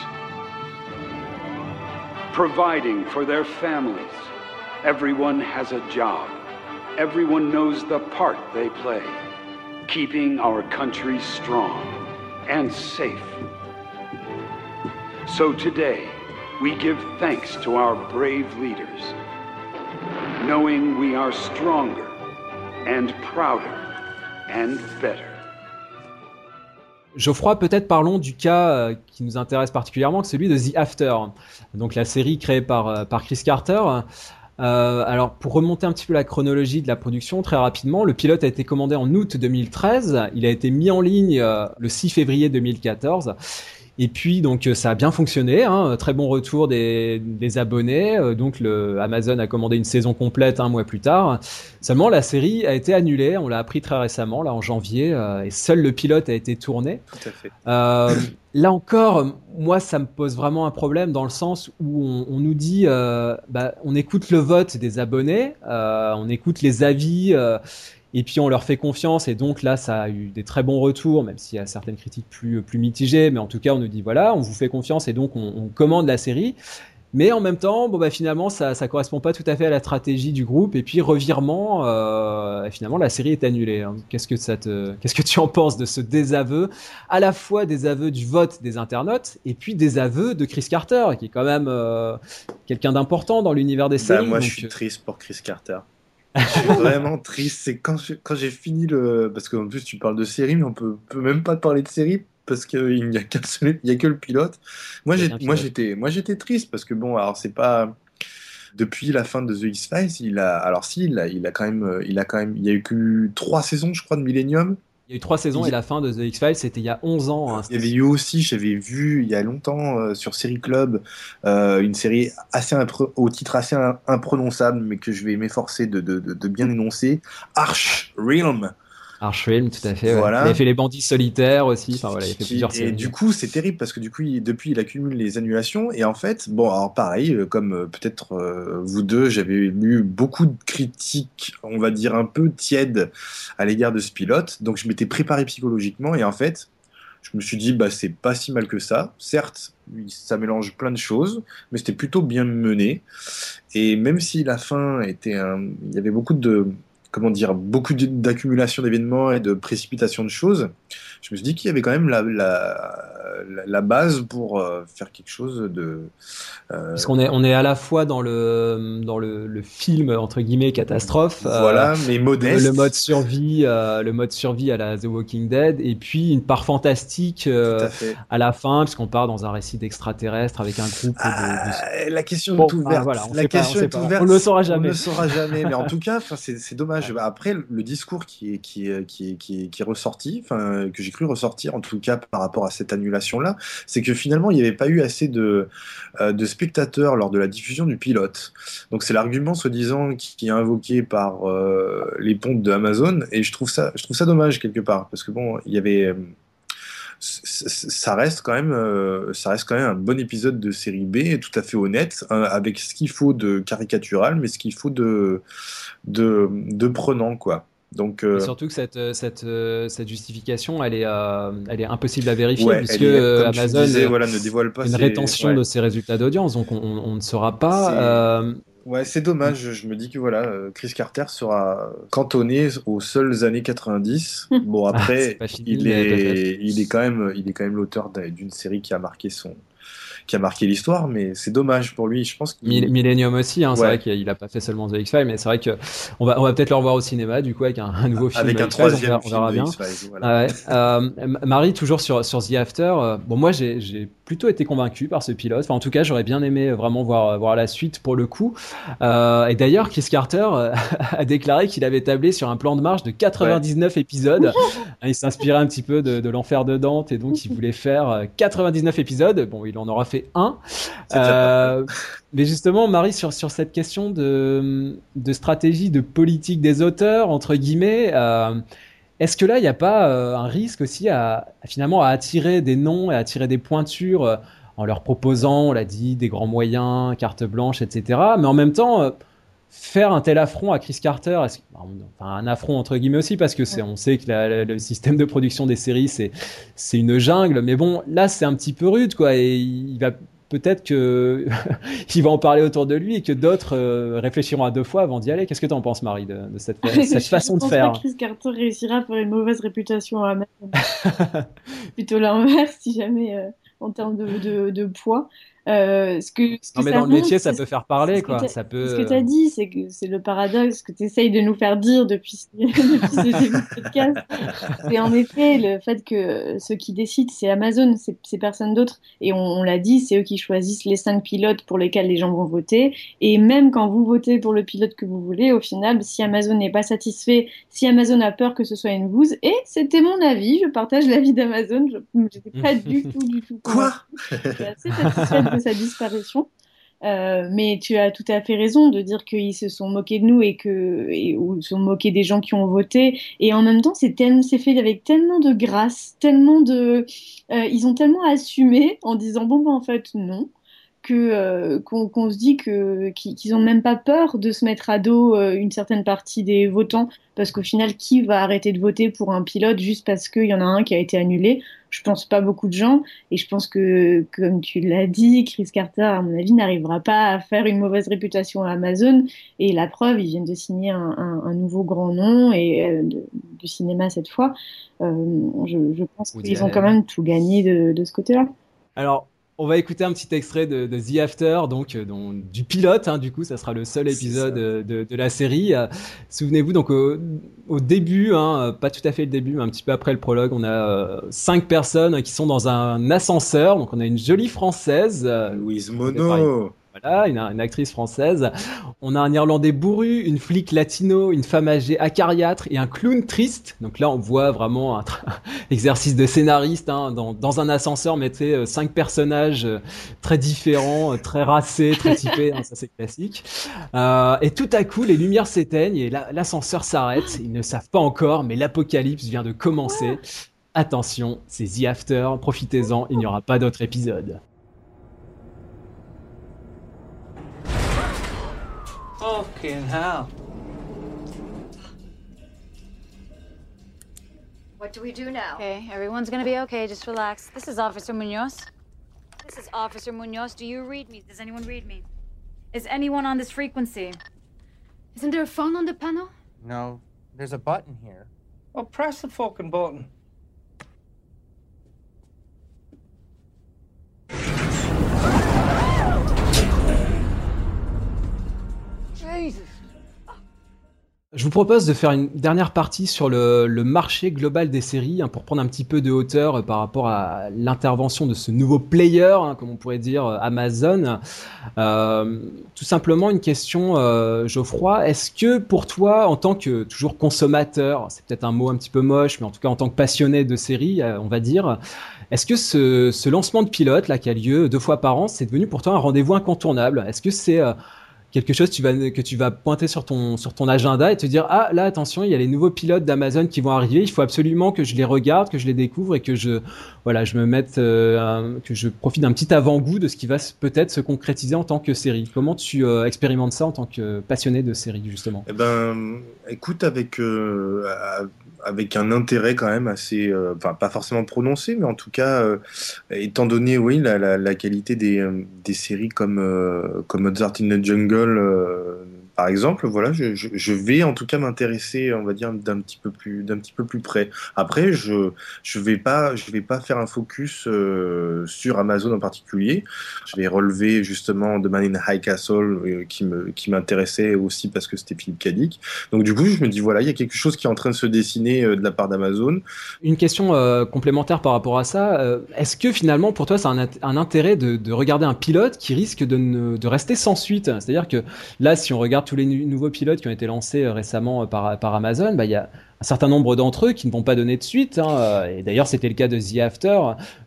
providing for their families. Everyone has a job. Everyone knows the part they play, keeping our country strong and safe. So today, we give thanks to our brave leaders, knowing we are stronger and prouder and better. Geoffroy, peut-être parlons du cas euh, qui nous intéresse particulièrement, celui de The After, donc la série créée par, euh, par Chris Carter. Euh, alors, pour remonter un petit peu la chronologie de la production, très rapidement, le pilote a été commandé en août 2013. Il a été mis en ligne euh, le 6 février 2014. Et puis donc ça a bien fonctionné, hein, très bon retour des, des abonnés. Euh, donc le Amazon a commandé une saison complète un mois plus tard. Seulement la série a été annulée, on l'a appris très récemment, là en janvier, euh, et seul le pilote a été tourné. Tout à fait. Euh, là encore, moi ça me pose vraiment un problème dans le sens où on, on nous dit, euh, bah, on écoute le vote des abonnés, euh, on écoute les avis. Et puis on leur fait confiance et donc là ça a eu des très bons retours, même s'il y a certaines critiques plus plus mitigées, mais en tout cas on nous dit voilà, on vous fait confiance et donc on, on commande la série. Mais en même temps, bon bah finalement, ça, ça correspond pas tout à fait à la stratégie du groupe. Et puis revirement, euh, finalement, la série est annulée. hein. Qu'est-ce que ça te, qu'est-ce que tu en penses de ce désaveu, à la fois des aveux du vote des internautes et puis des aveux de Chris Carter, qui est quand même euh, quelqu'un d'important dans l'univers des Bah, séries. moi, donc, je suis euh, triste pour Chris Carter. Je suis vraiment triste. C'est quand j'ai fini le. Parce qu'en plus, tu parles de série, mais on peut, peut même pas te parler de série parce qu'il n'y a qu'un seul- il y a que le pilote. J'étais, moi, j'étais triste parce que bon, alors c'est pas. Depuis la fin de The X-Files, il a, alors si, il a, il a quand même, euh, il a quand même, il y a eu que trois saisons, je crois, de Millennium. Il y a eu trois saisons et la fin de The X Files, c'était il y a 11 ans. hein. Il y avait eu aussi, j'avais vu il y a longtemps euh, sur Série Club, euh, une série assez impro- au titre assez im- imprononçable, mais que je vais m'efforcer de, de, de, de bien énoncer, Arch Realm. Archwell, tout à fait. ouais. Il a fait les bandits solitaires aussi. Enfin voilà, il a fait plusieurs et séries. du coup, c'est terrible parce que du coup, il- depuis, il accumule les annulations. Et en fait, bon, alors pareil, euh, comme euh, peut-être euh, vous deux, j'avais lu beaucoup de critiques, on va dire un peu tièdes à l'égard de ce pilote. Donc, je m'étais préparé psychologiquement. Et en fait, je me suis dit, bah, c'est pas si mal que ça. Certes, ça mélange plein de choses, mais c'était plutôt bien mené. Et même si la fin était un... Il y avait beaucoup de comment dire, beaucoup d'accumulation d'événements et de précipitation de choses, je me suis dit qu'il y avait quand même la, la, la- la base pour euh, faire quelque chose de. euh, Parce qu'on est, on est à la fois dans le, dans le, le film entre guillemets catastrophe. euh, Voilà, mais modeste. Le mode survie, le mode survie à la The Walking Dead, et puis une part fantastique à la fin, puisqu'on part dans un récit d'extraterrestres avec un groupe de- de, Euh, La question Bon, est ouverte. ah, voilà, on la pas, on est pas. ouverte. On ne le saura On jamais. ne le saura jamais. Mais en tout cas, c'est dommage. Après, le discours qui est, qui est, qui est, qui est, qui est ressorti, enfin, que j'ai cru ressortir, en tout cas par rapport à cette annulation-là, c'est que finalement, il n'y avait pas eu assez de, euh, de spectateurs lors de la diffusion du pilote. Donc, c'est l'argument soi-disant qui, est invoqué par euh, les pontes de Amazon. Et je trouve ça, dommage quelque part. Parce que bon, il y avait. euh, ça reste quand même ça reste quand même un bon épisode de série B tout à fait honnête hein, avec ce qu'il faut de caricatural mais ce qu'il faut de de, de prenant quoi donc euh, surtout que cette, euh, cette, euh, cette justification, elle est, euh, elle est impossible à vérifier Ouais, puisque est- Amazon disais, voilà, ne dévoile pas une ses- rétention ouais. de ses résultats d'audience, donc on, ne saura pas. C'est- ouais c'est dommage je me dis que voilà Chris Carter sera cantonné aux seules années 90 bon Ah, après fini, il est peut-être. il est quand même il est quand même l'auteur d'un- d'une série qui a marqué son qui a marqué l'histoire mais c'est dommage pour lui je pense Millennium aussi, hein, c'est Ouais. vrai qu'il a pas fait seulement The X-Files, mais c'est vrai que on va, on va peut-être le revoir au cinéma, du coup, avec un, un nouveau film. Avec un on troisième verra- on verra bien. Voilà. Ah ouais. Euh, Marie, toujours sur, sur The After, euh, bon, moi j'ai plutôt été convaincu par ce pilote. Enfin, en tout cas, j'aurais bien aimé vraiment voir, voir la suite pour le coup. Euh, et d'ailleurs, Chris Carter a déclaré qu'il avait tablé sur un plan de marche de 99 épisodes. il s'inspirait un petit peu de, de l'enfer de Dante et donc il voulait faire euh, 99 épisodes. Bon, il en aura fait un. Euh, mais justement, Marie, sur, sur cette question de, de stratégie, de politique des auteurs, entre guillemets, euh, est-ce que là, il n'y a pas euh, un risque aussi à, à finalement à attirer des noms et à attirer des pointures euh, en leur proposant, on l'a dit, des grands moyens, carte blanche, etc. Mais en même temps, faire un tel affront à Chris Carter, est-ce que- enfin, un affront entre guillemets aussi, parce que c'est, on sait que la- la- le système de production des séries, c'est, c'est une jungle. Mais bon, là, c'est un petit peu rude, quoi. Et il va peut-être que il va en parler autour de lui et que d'autres euh, réfléchiront à deux fois avant d'y aller. Qu'est-ce que tu en penses, Marie, de, de cette, façon de pense faire Pas que Chris Carter réussira à faire une mauvaise réputation à Amazon. Plutôt l'inverse, si jamais euh, en termes de, de, de poids. Euh, ce que, ce que Non, mais ça dans le métier, ça peut faire parler, c'est ce que quoi. t'as- Ça peut. Ce que tu as dit, c'est que c'est le paradoxe que tu essayes de nous faire dire depuis, ce- depuis ce début de podcast. C'est en effet le fait que ceux qui décident, c'est Amazon, c'est personne d'autre. Et on, on l'a dit, c'est eux qui choisissent les cinq pilotes pour lesquels les gens vont voter. Et même quand vous votez pour le pilote que vous voulez, au final, si Amazon n'est pas satisfait, si Amazon a peur que ce soit une bouse, et c'était mon avis, je partage l'avis d'Amazon, je n'étais pas du tout, du tout. Quoi? J'étais assez satisfaite sa disparition. Euh, mais tu as tout à fait raison de dire qu'ils se sont moqués de nous et que ou se sont moqués des gens qui ont voté. Et en même temps, c'est c'est fait avec tellement de grâce, tellement de euh, ils ont tellement assumé en disant bon ben en fait non que euh, qu'on se dit que qu'ils ont même pas peur de se mettre à dos euh, une certaine partie des votants. Parce qu'au final qui va arrêter de voter pour un pilote juste parce qu'il y en a un qui a été annulé? Je pense pas beaucoup de gens. Et je pense que comme tu l'as dit Chris Carter à mon avis n'arrivera pas à faire une mauvaise réputation à Amazon. Et la preuve ils viennent de signer un, un, un nouveau grand nom et euh, de, du cinéma cette fois. Euh, je, je pense qu'ils ont quand même tout gagné de, de ce côté là alors on va écouter un petit extrait de, de The After, donc, euh, du pilote. Hein, du coup, ça sera le seul épisode de, de, la série. Euh, Souvenez-vous, donc au, au début, hein, pas tout à fait le début, mais un petit peu après le prologue, on a euh, cinq personnes qui sont dans un ascenseur. Donc, on a une jolie française, euh, Louise Monod. Voilà, une, une, actrice française. On a un Irlandais bourru, une flic latino, une femme âgée acariâtre et un clown triste. Donc là, on voit vraiment un exercice de scénariste. Hein, dans, dans, un ascenseur, mettez euh, cinq personnages euh, très différents, euh, très racés, très typés. hein, ça, c'est classique. Et tout à coup, les lumières s'éteignent et l'ascenseur s'arrête. Ils ne savent pas encore, mais l'apocalypse vient de commencer. Attention, c'est The After. Profitez-en, il n'y aura pas d'autre épisode. Fucking hell. What do we do now? Okay, everyone's gonna be okay. Just relax. This is Officer Munoz. This is Officer Munoz. Do you read me? Does anyone read me? Is anyone on this frequency? Isn't there a phone on the panel? No, there's a button here. Well, press the fucking button. Je vous propose de faire une dernière partie sur le, marché global des séries hein, pour prendre un petit peu de hauteur euh, par rapport à l'intervention de ce nouveau player, hein, comme on pourrait dire euh, Amazon. Euh, tout simplement une question, Geoffroy. Est-ce que pour toi, en tant que toujours consommateur, c'est peut-être un mot un petit peu moche, mais en tout cas en tant que passionné de séries, on va dire, est-ce que ce, ce, lancement de pilote là qui a lieu deux fois par an, c'est devenu pour toi un rendez-vous incontournable? Est-ce que c'est quelque chose que tu vas pointer sur ton, sur ton agenda et te dire ah là attention il y a les nouveaux pilotes d'Amazon qui vont arriver. Il faut absolument que je les regarde que je les découvre et que je voilà je me mette euh, que je profite d'un petit avant-goût de ce qui va peut-être se concrétiser en tant que série. Comment tu euh, expérimentes ça en tant que passionné de série justement? Eh ben écoute avec euh, avec un intérêt quand même assez, euh, enfin pas forcément prononcé, mais en tout cas, euh, étant donné, oui, la, la, qualité des, euh, des séries comme euh, comme Mozart in the Jungle par exemple, voilà, je, vais en tout cas m'intéresser, on va dire, d'un petit peu plus, d'un petit peu plus près. Après, je, je vais pas, je vais pas faire un focus euh, sur Amazon en particulier. Je vais relever justement The Man in High Castle euh, qui me, qui m'intéressait aussi parce que c'était Philippe Cadic. Donc du coup, je me dis voilà, il y a quelque chose qui est en train de se dessiner euh, de la part d'Amazon. Une question complémentaire par rapport à ça. Est-ce que finalement, pour toi, c'est un, un, intérêt de, de, regarder un pilote qui risque de, de rester sans suite? C'est-à-dire que là, si on regarde tous les nouveaux pilotes qui ont été lancés euh, récemment par, par Amazon, bah, il y a un certain nombre d'entre eux qui ne vont pas donner de suite. Hein, et d'ailleurs, c'était le cas de The After,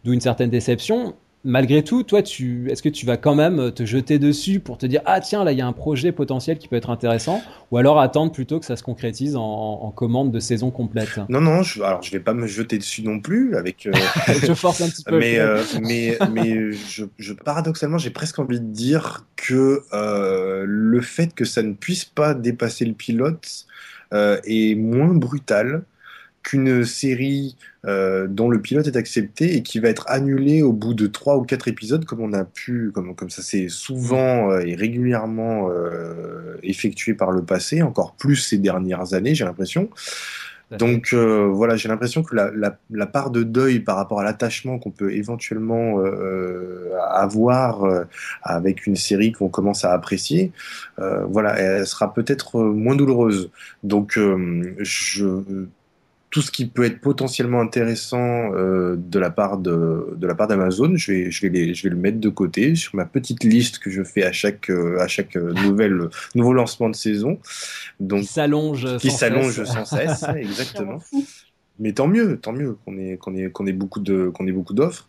d'où une certaine déception. Malgré tout, toi, tu, est-ce que tu vas quand même te jeter dessus pour te dire ah tiens là il y a un projet potentiel qui peut être intéressant, ou alors attendre plutôt que ça se concrétise en, en commande de saison complète? Non non, je, alors je vais pas me jeter dessus non plus avec. Euh... je force un petit peu. Mais euh, mais mais je, je paradoxalement j'ai presque envie de dire que euh, le fait que ça ne puisse pas dépasser le pilote euh, est moins brutal qu'une série euh, dont le pilote est accepté et qui va être annulée au bout de trois ou quatre épisodes, comme on a pu, comme, comme ça c'est souvent euh, et régulièrement euh, effectué par le passé, encore plus ces dernières années, j'ai l'impression. Donc voilà, j'ai l'impression que la, la, la, part de deuil par rapport à l'attachement qu'on peut éventuellement avoir avec une série qu'on commence à apprécier, voilà, elle sera peut-être moins douloureuse. Donc je tout ce qui peut être potentiellement intéressant euh, de la part de, de la part d'Amazon, je vais, je, vais les, je vais le mettre de côté sur ma petite liste que je fais à chaque, euh, à chaque nouvelle, nouveau lancement de saison. Donc, qui s'allonge qui s'allonge sans cesse, exactement. Mais tant mieux, tant mieux qu'on ait, qu'on ait, qu'on ait beaucoup de, qu'on ait beaucoup d'offres.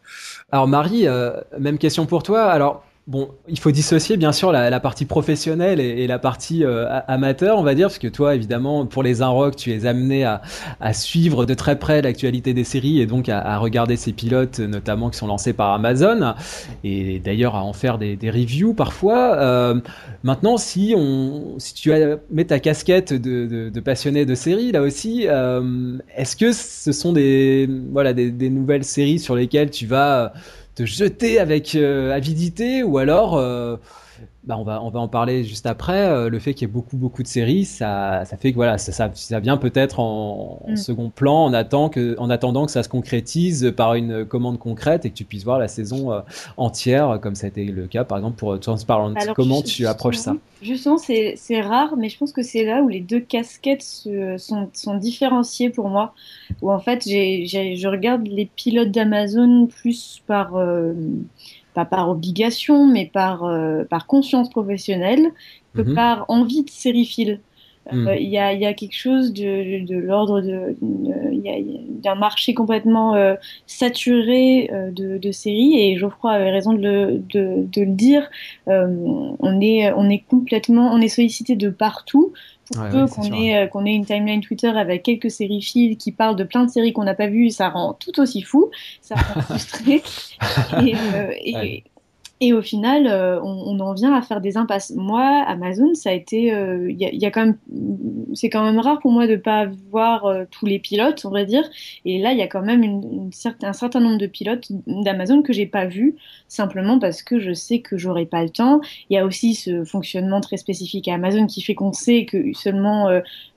Alors Marie, euh, même question pour toi. Alors bon, il faut dissocier bien sûr la, partie professionnelle et, la partie euh, amateur, on va dire, parce que toi, évidemment, pour les Inrock, tu es amené à, suivre de très près l'actualité des séries et donc à, regarder ces pilotes, notamment qui sont lancés par Amazon, et d'ailleurs à en faire des, reviews parfois. Euh, maintenant, si on, si tu mets ta casquette de, passionné de séries, là aussi, euh, est-ce que ce sont des, nouvelles séries sur lesquelles tu vas te jeter avec euh, avidité ou alors euh, bah on va on va en parler juste après. Euh, le fait qu'il y ait beaucoup beaucoup de séries, ça ça fait que voilà ça ça, ça vient peut-être en, mm. second plan en attendant que en attendant que ça se concrétise par une commande concrète et que tu puisses voir la saison euh, entière comme ça a été le cas par exemple pour Transparent. Comment tu approches ça? Justement, c'est c'est rare, mais je pense que c'est là où les deux casquettes se, sont sont différenciées pour moi. Où en fait j'ai je regarde les pilotes d'Amazon plus par euh, pas par obligation, mais par, euh, par conscience professionnelle, que mhm. par envie de sériephile. Euh, mhm. Il y, a, y, a, quelque chose de, de, l'ordre de, d'un marché complètement euh, saturé de, de, séries et Geoffroy avait raison de le, de, de le dire. on est on est complètement on est sollicité de partout pour peu qu'on ait, qu'on ait une timeline Twitter avec quelques séries fils qui parlent de plein de séries qu'on n'a pas vues, ça rend tout aussi fou, ça rend frustré. et, euh, et, et au final, euh, on, en vient à faire des impasses. Moi, Amazon, ça a été, il euh, y, a, quand même, c'est quand même rare pour moi de pas voir euh, tous les pilotes, on va dire. Et là, il y a quand même un certain nombre de pilotes d'Amazon que j'ai pas vus, simplement parce que je sais que j'aurai pas le temps. Il y a aussi ce fonctionnement très spécifique à Amazon qui fait qu'on sait que seulement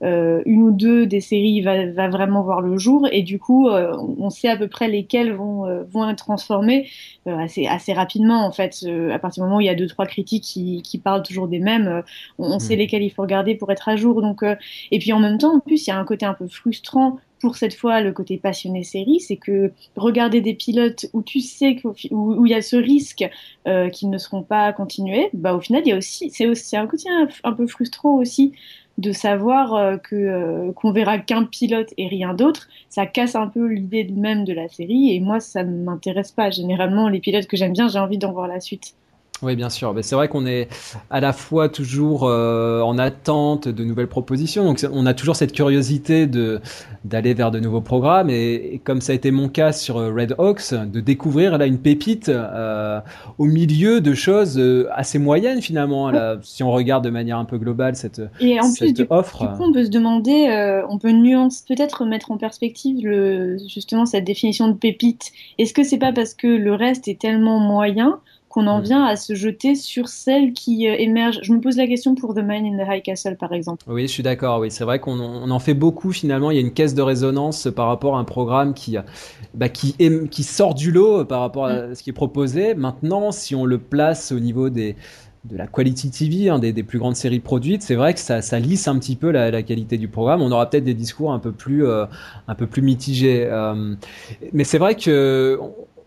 une ou deux des séries va, vraiment voir le jour, et du coup, on sait à peu près lesquelles vont être transformées assez rapidement en fait à partir du moment où il y a deux trois critiques qui, qui parlent toujours des mêmes, euh, on, sait mm. lesquels il faut regarder pour être à jour. Donc, euh, et puis en même temps, en plus, il y a un côté un peu frustrant pour cette fois le côté passionné série, c'est que regarder des pilotes où tu sais qu'il où, il y a ce risque euh, qu'ils ne seront pas continués, bah au final il y a aussi c'est aussi un côté un, peu frustrant aussi de savoir que qu'on verra qu'un pilote et rien d'autre, ça casse un peu l'idée même de la série et moi ça ne m'intéresse pas. Généralement les pilotes que j'aime bien, j'ai envie d'en voir la suite. Oui, bien sûr. C'est vrai qu'on est à la fois toujours euh, en attente de nouvelles propositions. Donc, on a toujours cette curiosité de d'aller vers de nouveaux programmes. Et, comme ça a été mon cas sur euh, Red Hawks, de découvrir là une pépite euh, au milieu de choses assez moyennes finalement. Là, si on regarde de manière un peu globale cette, et en plus, du, offre. Du coup, on peut se demander, on peut nuance, peut-être mettre en perspective le, justement cette définition de pépite. Est-ce que c'est pas parce que le reste est tellement moyen qu'on en vient à se jeter sur celles qui euh, émergent. Je me pose la question pour The Man in the High Castle, par exemple. Oui, je suis d'accord. Oui, c'est vrai qu'on en fait beaucoup finalement. Il y a une caisse de résonance par rapport à un programme qui, bah, qui, qui sort du lot par rapport à mm. ce qui est proposé. Maintenant, si on le place au niveau des de la quality TV, hein, des, plus grandes séries produites, c'est vrai que ça, ça, lisse un petit peu la, qualité du programme. On aura peut-être des discours un peu plus, euh, un peu plus mitigés. Euh, mais c'est vrai que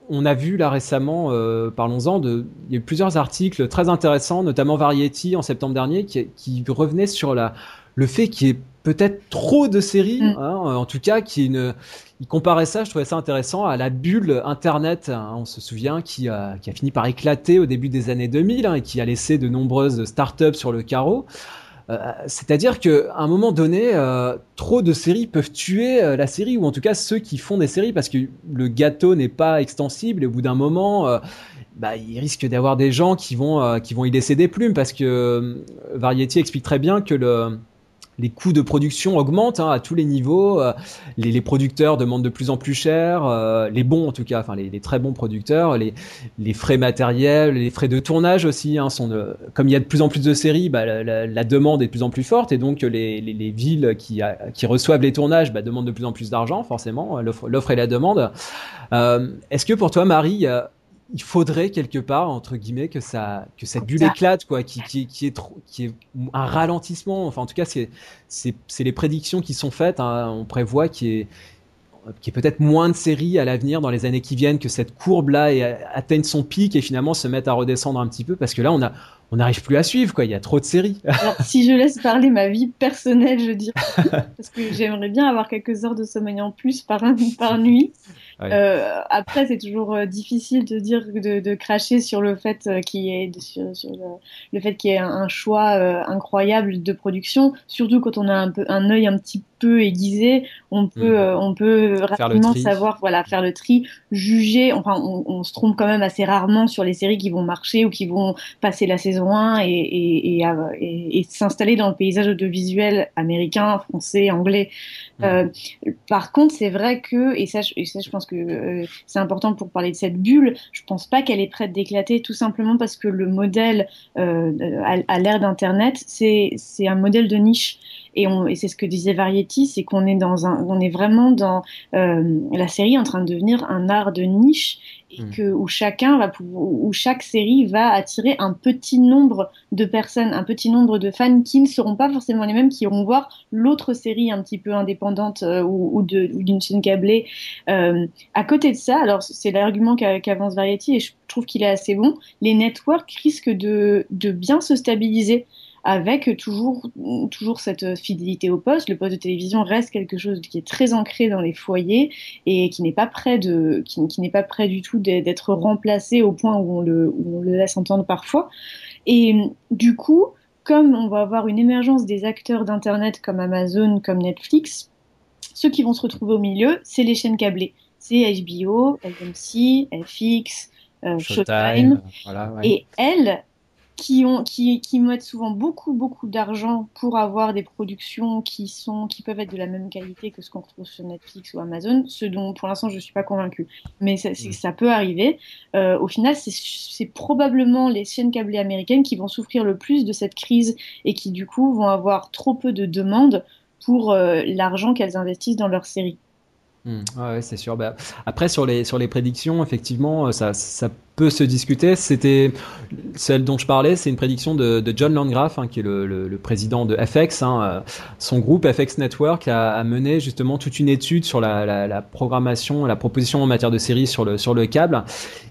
on a vu là récemment, euh, parlons-en, il y a eu plusieurs articles très intéressants, notamment Variety en septembre dernier, qui, qui revenait sur la, le fait qu'il y ait peut-être trop de séries, mm. hein, en tout cas, qui une, il comparait ça, je trouvais ça intéressant, à la bulle Internet, hein, on se souvient, qui a, qui a fini par éclater au début des années 2000 hein, et qui a laissé de nombreuses startups sur le carreau. Euh, c'est-à-dire qu'à un moment donné, euh, trop de séries peuvent tuer euh, la série, ou en tout cas ceux qui font des séries, parce que le gâteau n'est pas extensible, et au bout d'un moment, bah, il risque d'avoir des gens qui vont, qui vont y laisser des plumes, parce que Variety explique très bien que le les coûts de production augmentent hein, à tous les niveaux. Euh, les, producteurs demandent de plus en plus cher, euh, les bons en tout cas, enfin les, très bons producteurs, les, frais matériels, les frais de tournage aussi hein, de, comme il y a de plus en plus de séries, bah, la, demande est de plus en plus forte et donc les, les villes qui, reçoivent les tournages bah, demandent de plus en plus d'argent forcément, l'offre et la demande. Euh, Est-ce que pour toi Marie, il faudrait quelque part entre guillemets que ça que cette bulle éclate quoi qui qui, qui est trop qui est un ralentissement enfin en tout cas c'est les prédictions qui sont faites hein. on prévoit qu'il y ait qui est peut-être moins de séries à l'avenir dans les années qui viennent, que cette courbe-là atteigne son pic et finalement se mette à redescendre un petit peu, parce que là, on a, on n'arrive plus à suivre, quoi. Il y a trop de séries. Alors, si je laisse parler ma vie personnelle, je dirais, parce que j'aimerais bien avoir quelques heures de sommeil en plus par, par nuit. Ouais. Euh, après, c'est toujours euh, difficile de dire de, de cracher sur le fait euh, qu'il y ait sur, sur le, le, fait qu'il y ait un, un choix euh, incroyable de production, surtout quand on a un peu un œil un petit peu aiguisé, on peut mmh. on peut rapidement savoir voilà faire le tri, juger. Enfin, on, on, se trompe quand même assez rarement sur les séries qui vont marcher ou qui vont passer la saison 1 et, et, et, et, et s'installer dans le paysage audiovisuel américain, français, anglais. Euh, par contre, c'est vrai que et ça, et ça, je pense que euh, c'est important pour parler de cette bulle. Je pense pas qu'elle est prête d'éclater, tout simplement parce que le modèle euh, à, à l'ère d'Internet, c'est un modèle de niche. Et, c'est ce que disait Variety, c'est qu'on est dans un, on est vraiment dans euh, la série en train de devenir un art de niche et Hmm. que où chacun va où chaque série va attirer un petit nombre de personnes, un petit nombre de fans qui ne seront pas forcément les mêmes, qui iront voir l'autre série un petit peu indépendante euh, ou, d'une chaîne câblée. Euh, à côté de ça, alors c'est l'argument qu'a- qu'avance Variety et je trouve qu'il est assez bon. Les networks risquent de, de bien se stabiliser avec toujours, toujours cette fidélité au poste. Le poste de télévision reste quelque chose qui est très ancré dans les foyers et qui n'est pas prêt de, qui, qui n'est pas prêt du tout d'être- remplacé au point où on le, où on le laisse entendre parfois. Et du coup, comme on va avoir une émergence des acteurs d'internet comme Amazon, comme Netflix, ceux qui vont se retrouver au milieu, c'est les chaînes câblées. C'est HBO, AMC, FX, euh, Showtime. voilà, ouais. Et elles, qui, ont, qui, qui mettent souvent beaucoup, beaucoup d'argent pour avoir des productions qui, sont, qui peuvent être de la même qualité que ce qu'on retrouve sur Netflix ou Amazon, ce dont pour l'instant je ne suis pas convaincue. Mais ça, c'est- ça peut arriver. Euh, au final, c'est- probablement les chaînes câblées américaines qui vont souffrir le plus de cette crise et qui du coup vont avoir trop peu de demandes pour euh, l'argent qu'elles investissent dans leurs séries. Hmm, ouais, c'est sûr. Bah, après, sur les, sur les prédictions, effectivement, ça, ça peut se discuter. C'était celle dont je parlais, c'est une prédiction de, de John Landgraf, hein, qui est le, le, le président de FX. Hein, euh, son groupe FX Network a, a mené justement toute une étude sur la, la, la programmation, la proposition en matière de séries sur le, sur le câble.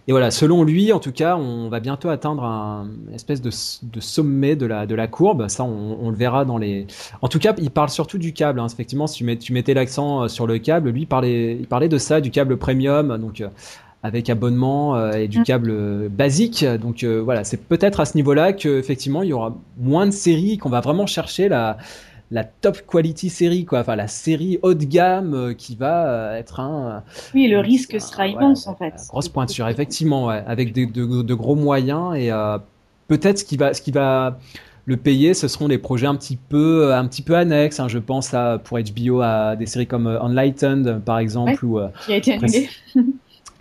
Et voilà, selon lui, en tout cas, on va bientôt atteindre un espèce de, de sommet de la, de la courbe. Ça, on, on le verra dans les. En tout cas, il parle surtout du câble. Hein. Effectivement, si tu, mets, tu mettais l'accent euh, sur le câble, lui parlait, il parlait de ça, du câble premium, donc euh, avec abonnement euh, et du câble euh, basique. Donc euh, voilà, c'est peut-être à ce niveau-là que effectivement il y aura moins de séries, qu'on va vraiment chercher la la top quality série, quoi. Enfin, la série haut de gamme euh, qui va euh, être un Oui, le risque sera immense en fait. grosse pointure, effectivement, ouais, avec de, de gros moyens et peut-être ce qui va, ce qui va le payer, ce seront des projets un petit peu, un petit peu annexes. hein. Je pense à pour HBO à des séries comme Enlightened, par exemple, Ouais, ou qui a été annulé.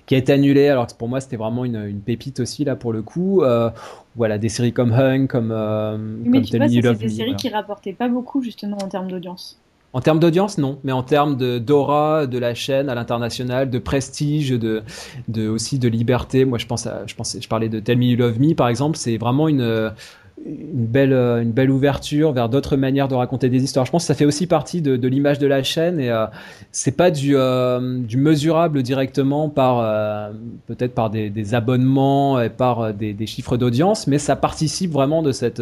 qui a été annulé. Alors que pour moi c'était vraiment une, une pépite aussi là pour le coup. Euh, voilà des séries comme Hung comme euh, Mais comme tu vois, ça, Love des Me, séries voilà. qui rapportaient pas beaucoup justement en termes d'audience. en termes d'audience non. Mais en termes de d'aura de la chaîne à l'international de prestige de, de aussi de liberté. Moi je pense à, je pensais je parlais de Tell Me You Love Me par exemple. C'est vraiment une une belle, euh, une belle ouverture vers d'autres manières de raconter des histoires. Je pense que ça fait aussi partie de, l'image de la chaîne et euh, c'est pas du, euh, mesurable directement par euh, peut-être par des, abonnements et par des, chiffres d'audience, mais ça participe vraiment de cette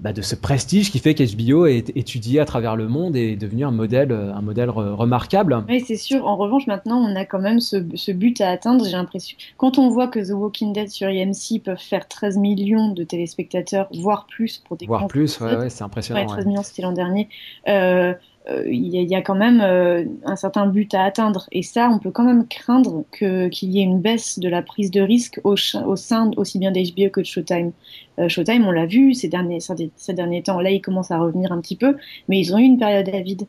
bah, de ce prestige qui fait qu'HBO est étudié à travers le monde et est devenu un modèle, euh, un modèle re- remarquable. Oui, c'est sûr. En revanche, maintenant, on a quand même ce, ce but à atteindre, j'ai l'impression. Quand on voit que The Walking Dead sur EMC peuvent faire 13 millions de téléspectateurs, voire plus pour des Voire plus, ouais, c'est impressionnant. Ouais, 13 ouais. millions, c'était l'an dernier. Euh, Il y, y a quand même euh, un certain but à atteindre. Et ça, on peut quand même craindre qu'il y ait une baisse de la prise de risque au, au sein aussi bien d'HBO que de Showtime. Euh, Showtime, on l'a vu ces derniers, ces derniers temps. Là, ils commencent à revenir un petit peu, mais ils ont eu une période à vide.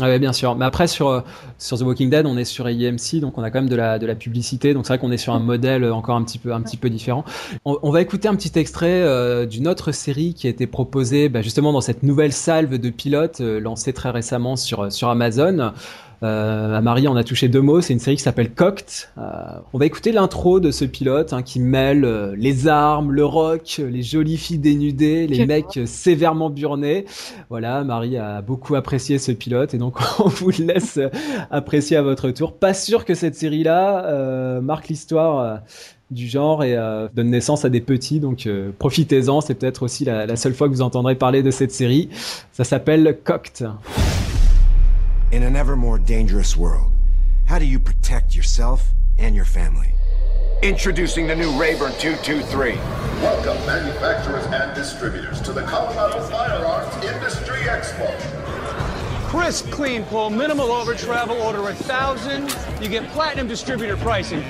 Ah ouais, bien sûr. Mais après, sur, euh, sur The Walking Dead, on est sur AMC, donc on a quand même de la, de la publicité. Donc c'est vrai qu'on est sur un modèle encore un petit peu, un petit peu différent. On, va écouter un petit extrait euh, d'une autre série qui a été proposée bah, justement dans cette nouvelle salve de pilotes euh, lancée très récemment sur, sur Amazon. Euh, à Marie, on a touché deux mots. C'est une série qui s'appelle Cocked. Euh, on va écouter l'intro de ce pilote hein, qui mêle euh, les armes, le rock, les jolies filles dénudées, les mecs sévèrement burnés. Voilà, Marie a beaucoup apprécié ce pilote et donc on vous le laisse apprécier à votre tour. Pas sûr que cette série-là marque l'histoire du genre et euh, donne naissance à des petits. Donc euh, profitez-en, c'est peut-être aussi la, la, seule fois que vous entendrez parler de cette série. Ça s'appelle Cocked. In an ever more dangerous world, how do you protect yourself and your family? Introducing the new Rayburn 223. Welcome, manufacturers and distributors, to the Colorado Firearms Industry Expo. Crisp, clean pull, minimal over travel, order a thousand, you get platinum distributor pricing.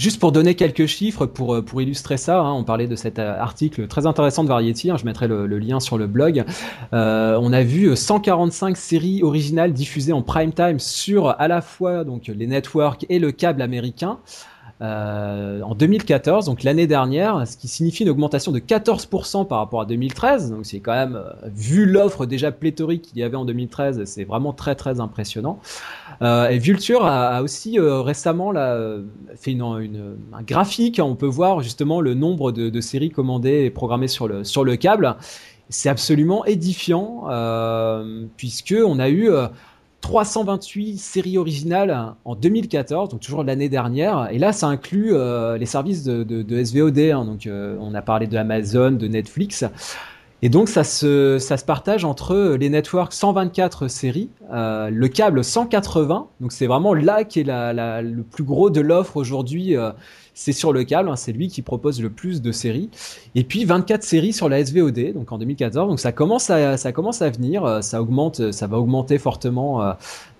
Juste pour donner quelques chiffres, pour, euh, pour illustrer ça, hein, on parlait de cet euh, article très intéressant de Variety, hein, je mettrai le, lien sur le blog. Euh, on a vu 145 séries originales diffusées en prime time sur à la fois donc les networks et le câble américain. Euh, en 2014, donc l'année dernière, ce qui signifie une augmentation de 14% par rapport à 2013. Donc c'est quand même, euh, vu l'offre déjà pléthorique qu'il y avait en 2013, c'est vraiment très très impressionnant. Euh, et Vulture a, a aussi euh, récemment là, fait une, une, un graphique, on peut voir justement le nombre de, de, séries commandées et programmées sur le, sur le câble. C'est absolument édifiant, puisque on a eu 328 séries originales en 2014, donc toujours l'année dernière. Et là, ça inclut euh, les services de, SVOD. Hein, donc, euh, on a parlé de de Netflix. Et donc, ça se, ça se partage entre les networks 124 séries, euh, le câble 180. Donc, c'est vraiment là qui est le plus gros de l'offre aujourd'hui c'est sur le câble, hein, c'est lui qui propose le plus de séries. Et puis 24 séries sur la SVOD, donc en 2014. Donc ça commence à, ça commence à venir, euh, ça augmente, ça va augmenter fortement euh,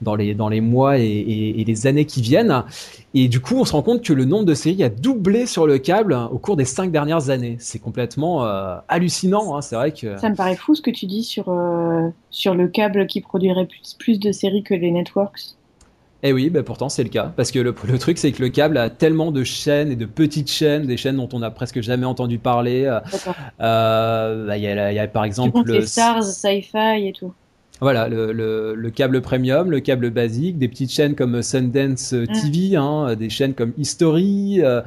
dans les, dans les mois et, les années qui viennent. Et du coup, on se rend compte que le nombre de séries a doublé sur le câble au cours des cinq dernières années. C'est complètement euh, hallucinant. Hein. C'est vrai que ça me paraît fou ce que tu dis sur euh, sur le câble qui produirait plus plus de séries que les networks. Eh oui, bah pourtant c'est le cas. Parce que le, le truc, c'est que le câble a tellement de chaînes et de petites chaînes, des chaînes dont on a presque jamais entendu parler. Euh, bah, il y, a, y, a par exemple. les Stars, Sci-Fi et tout. Voilà, le, le, le, câble premium, le câble basique, des petites chaînes comme Sundance TV, mm. hein, des chaînes comme History, euh,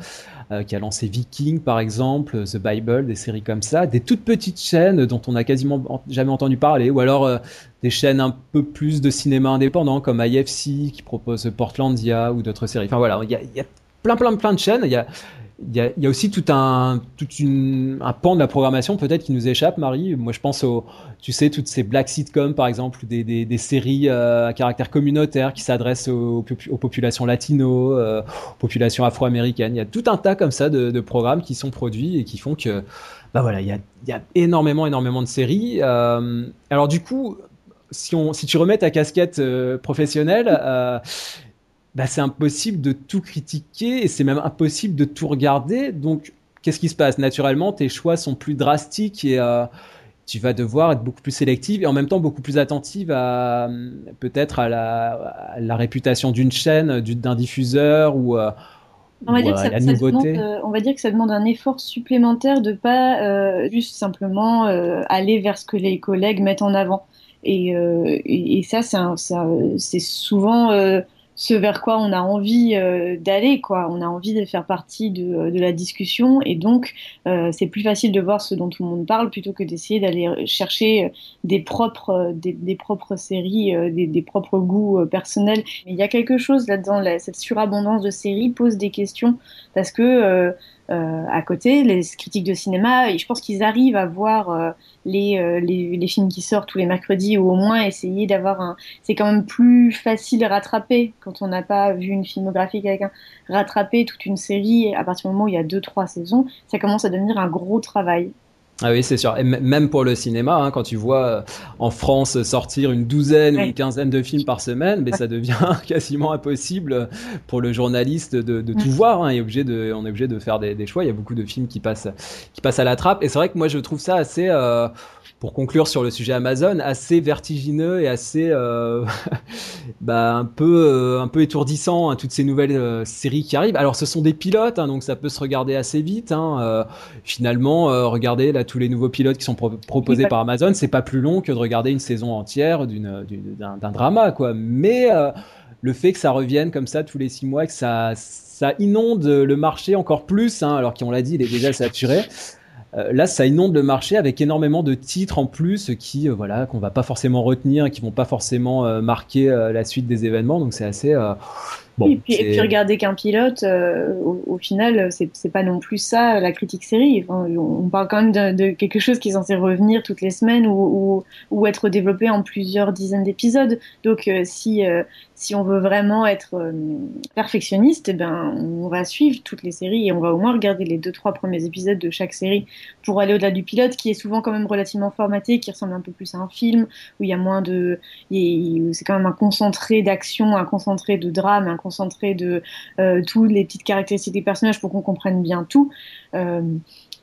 euh, qui a lancé Viking par exemple, The Bible, des séries comme ça, des toutes petites chaînes dont on n'a quasiment jamais entendu parler, ou alors euh, des chaînes un peu plus de cinéma indépendant comme IFC qui propose Portlandia ou d'autres séries. Enfin voilà, il y a, plein plein plein de chaînes. Il y, a, aussi tout un, toute une, un pan de la programmation peut-être qui nous échappe, Marie. Moi, je pense aux, tu sais, toutes ces black sitcoms, par exemple, des, des, séries euh, à caractère communautaire qui s'adressent aux, populations latino, euh, aux populations afro-américaines. Il y a tout un tas comme ça de, de, programmes qui sont produits et qui font que, bah voilà, il y a, y a énormément, énormément de séries. Euh, alors du coup, si, on, si tu remets ta casquette professionnelle, bah, c'est impossible de tout critiquer et c'est même impossible de tout regarder. Donc, qu'est-ce qui se passe? Naturellement, tes choix sont plus drastiques et euh, tu vas devoir être beaucoup plus sélective et en même temps beaucoup plus attentive à peut-être à la, à la, réputation d'une chaîne, d'un diffuseur ou, euh, on va, dire que ça, ça demande, euh, on va dire que ça demande un effort supplémentaire de pas euh, juste simplement euh, aller vers ce que les collègues mettent en avant. Et, et, et ça, c'est souvent ce vers quoi on a envie euh, d'aller, quoi. On a envie de faire partie de, de la discussion et donc euh, c'est plus facile de voir ce dont tout le monde parle plutôt que d'essayer d'aller chercher des propres, des, des propres séries, euh, des, des, propres goûts euh, personnels. Mais il y a quelque chose là-dedans, là, cette surabondance de séries pose des questions parce que euh, à côté, les critiques de cinéma, je pense qu'ils arrivent à voir euh, les, euh, les, films qui sortent tous les mercredis ou au moins essayer d'avoir un. C'est quand même plus facile à rattraper quand on n'a pas vu une filmographie quelqu'un rattraper toute une série à partir du moment où il y a deux trois saisons, ça commence à devenir un gros travail. Ah oui, c'est sûr. Et même pour le cinéma, hein, quand tu vois euh, en France sortir une douzaine ouais. ou une quinzaine de films par semaine, mais ouais. ça devient quasiment impossible pour le journaliste de, de tout voir. Hein, est obligé de, on est obligé de faire des, des, choix. Il y a beaucoup de films qui passent, qui passent à la trappe. Et c'est vrai que moi, je trouve ça assez. Euh, pour conclure sur le sujet Amazon, assez vertigineux et assez euh, bah, un peu euh, un peu étourdissant hein, toutes ces nouvelles euh, séries qui arrivent. Alors ce sont des pilotes, hein, donc ça peut se regarder assez vite. Hein, finalement, regardez là tous les nouveaux pilotes qui sont pro- proposés par Amazon, c'est pas plus long que de regarder une saison entière d'un, drama, quoi. Mais le fait que ça revienne comme ça tous les six mois, que ça, ça inonde le marché encore plus, hein, alors qu'on l'a dit, il est déjà saturé. Euh, là, ça inonde le marché avec énormément de titres en plus qui, euh, voilà, qu'on va pas forcément retenir, qui vont pas forcément euh, marquer la suite des événements. Donc c'est assez bon. et, puis, et puis regarder qu'un pilote, euh, au, au final, c'est c'est pas non plus ça la critique série. Enfin, on parle quand même de, de quelque chose qui est censé revenir toutes les semaines ou, ou, ou être développé en plusieurs dizaines d'épisodes. Donc euh, si euh, si on veut vraiment être euh, perfectionniste, eh ben on va suivre toutes les séries et on va au moins regarder les deux trois premiers épisodes de chaque série pour aller au-delà du pilote, qui est souvent quand même relativement formaté, qui ressemble un peu plus à un film où il y a moins de, c'est quand même un concentré d'action, un concentré de drame, un concentré de euh, toutes les petites caractéristiques des personnages pour qu'on comprenne bien tout. Euh,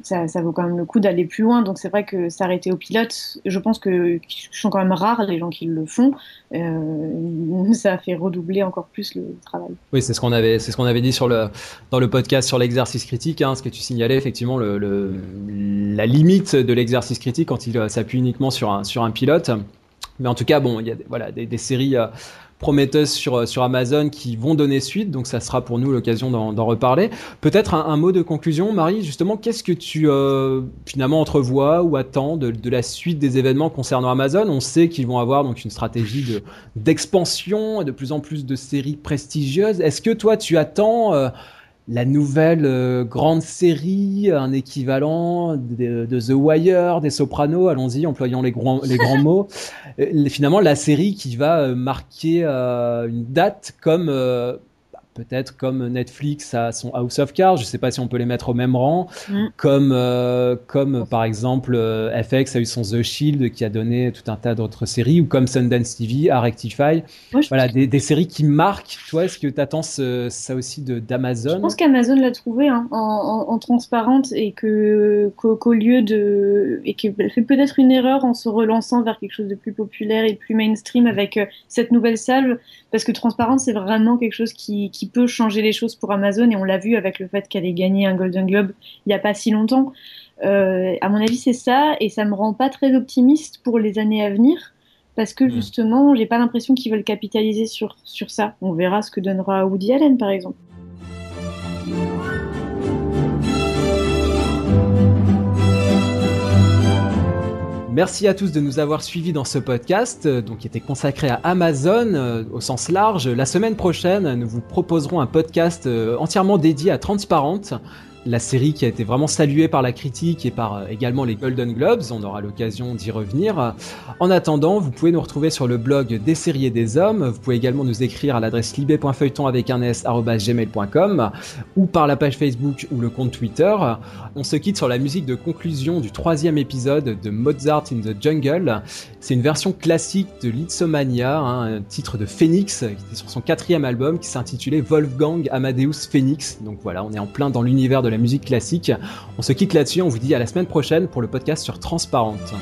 ça, vaut quand même le coup d'aller plus loin. Donc c'est vrai que s'arrêter au pilote, je pense que sont quand même rares les gens qui le font. Euh, ça fait redoubler encore plus le travail. Oui, c'est ce qu'on avait, c'est ce qu'on avait dit sur le dans le podcast sur l'exercice critique, hein, ce que tu signalais effectivement la limite de l'exercice critique quand il s'appuie uniquement sur un sur un pilote. Mais en tout cas, bon, il y a voilà des séries euh, prometteuses sur euh, sur Amazon qui vont donner suite, donc ça sera pour nous l'occasion d'en reparler. Peut-être un, mot de conclusion, Marie. Justement, qu'est-ce que tu euh, finalement entrevois ou attends de, de la suite des événements concernant Amazon? On sait qu'ils vont avoir donc une stratégie de d'expansion et de plus en plus de séries prestigieuses. Est-ce que toi, tu attends euh, la nouvelle euh, grande série, un équivalent de, de The Wire, des Sopranos, allons-y, employons les grands, les grands mots. Euh, finalement, la série qui va euh, marquer euh, une date comme euh, peut-être comme Netflix a son House of Cards, je sais pas si on peut les mettre au même rang, Mm. comme euh, comme par exemple euh, FX a eu son The Shield qui a donné tout un tas d'autres séries, ou comme Sundance TV a Rectify. Moi, Voilà, des, des séries qui marquent. Toi, est-ce que tu attends ça aussi d'Amazon? Je pense qu'Amazon l'a trouvé hein, en, en- en transparente et que qu'au lieu de et qu'elle fait peut-être une erreur en se relançant vers quelque chose de plus populaire et de plus mainstream avec euh, cette nouvelle salve parce que transparente c'est vraiment quelque chose qui, qui peut changer les choses pour Amazon et on l'a vu avec le fait qu'elle ait gagné un Golden Globe il n'y a pas si longtemps. Euh, à mon avis c'est ça et ça me rend pas très optimiste pour les années à venir parce que justement j'ai pas l'impression qu'ils veulent capitaliser sur sur ça. On verra ce que donnera Woody Allen par exemple. Merci à tous de nous avoir suivis dans ce podcast, euh, donc qui était consacré à Amazon euh, au sens large. La semaine prochaine, nous vous proposerons un podcast euh, entièrement dédié à Transparent, la série qui a été vraiment saluée par la critique et par euh, également les Golden Globes. On aura l'occasion d'y revenir. En attendant, vous pouvez nous retrouver sur le blog des séries et des hommes. Vous pouvez également nous écrire à l'adresse libé.feuilleton avec un s ou par la page Facebook ou le compte Twitter. On se quitte sur la musique de conclusion du troisième épisode de Mozart in the Jungle. C'est une version classique de Litzomania, hein, un titre de Phoenix, qui était sur son quatrième album, qui s'intitulait Wolfgang Amadeus Phoenix. Donc voilà, on est en plein dans l'univers de la musique classique. On se quitte là-dessus, on vous dit à la semaine prochaine pour le podcast sur Transparente.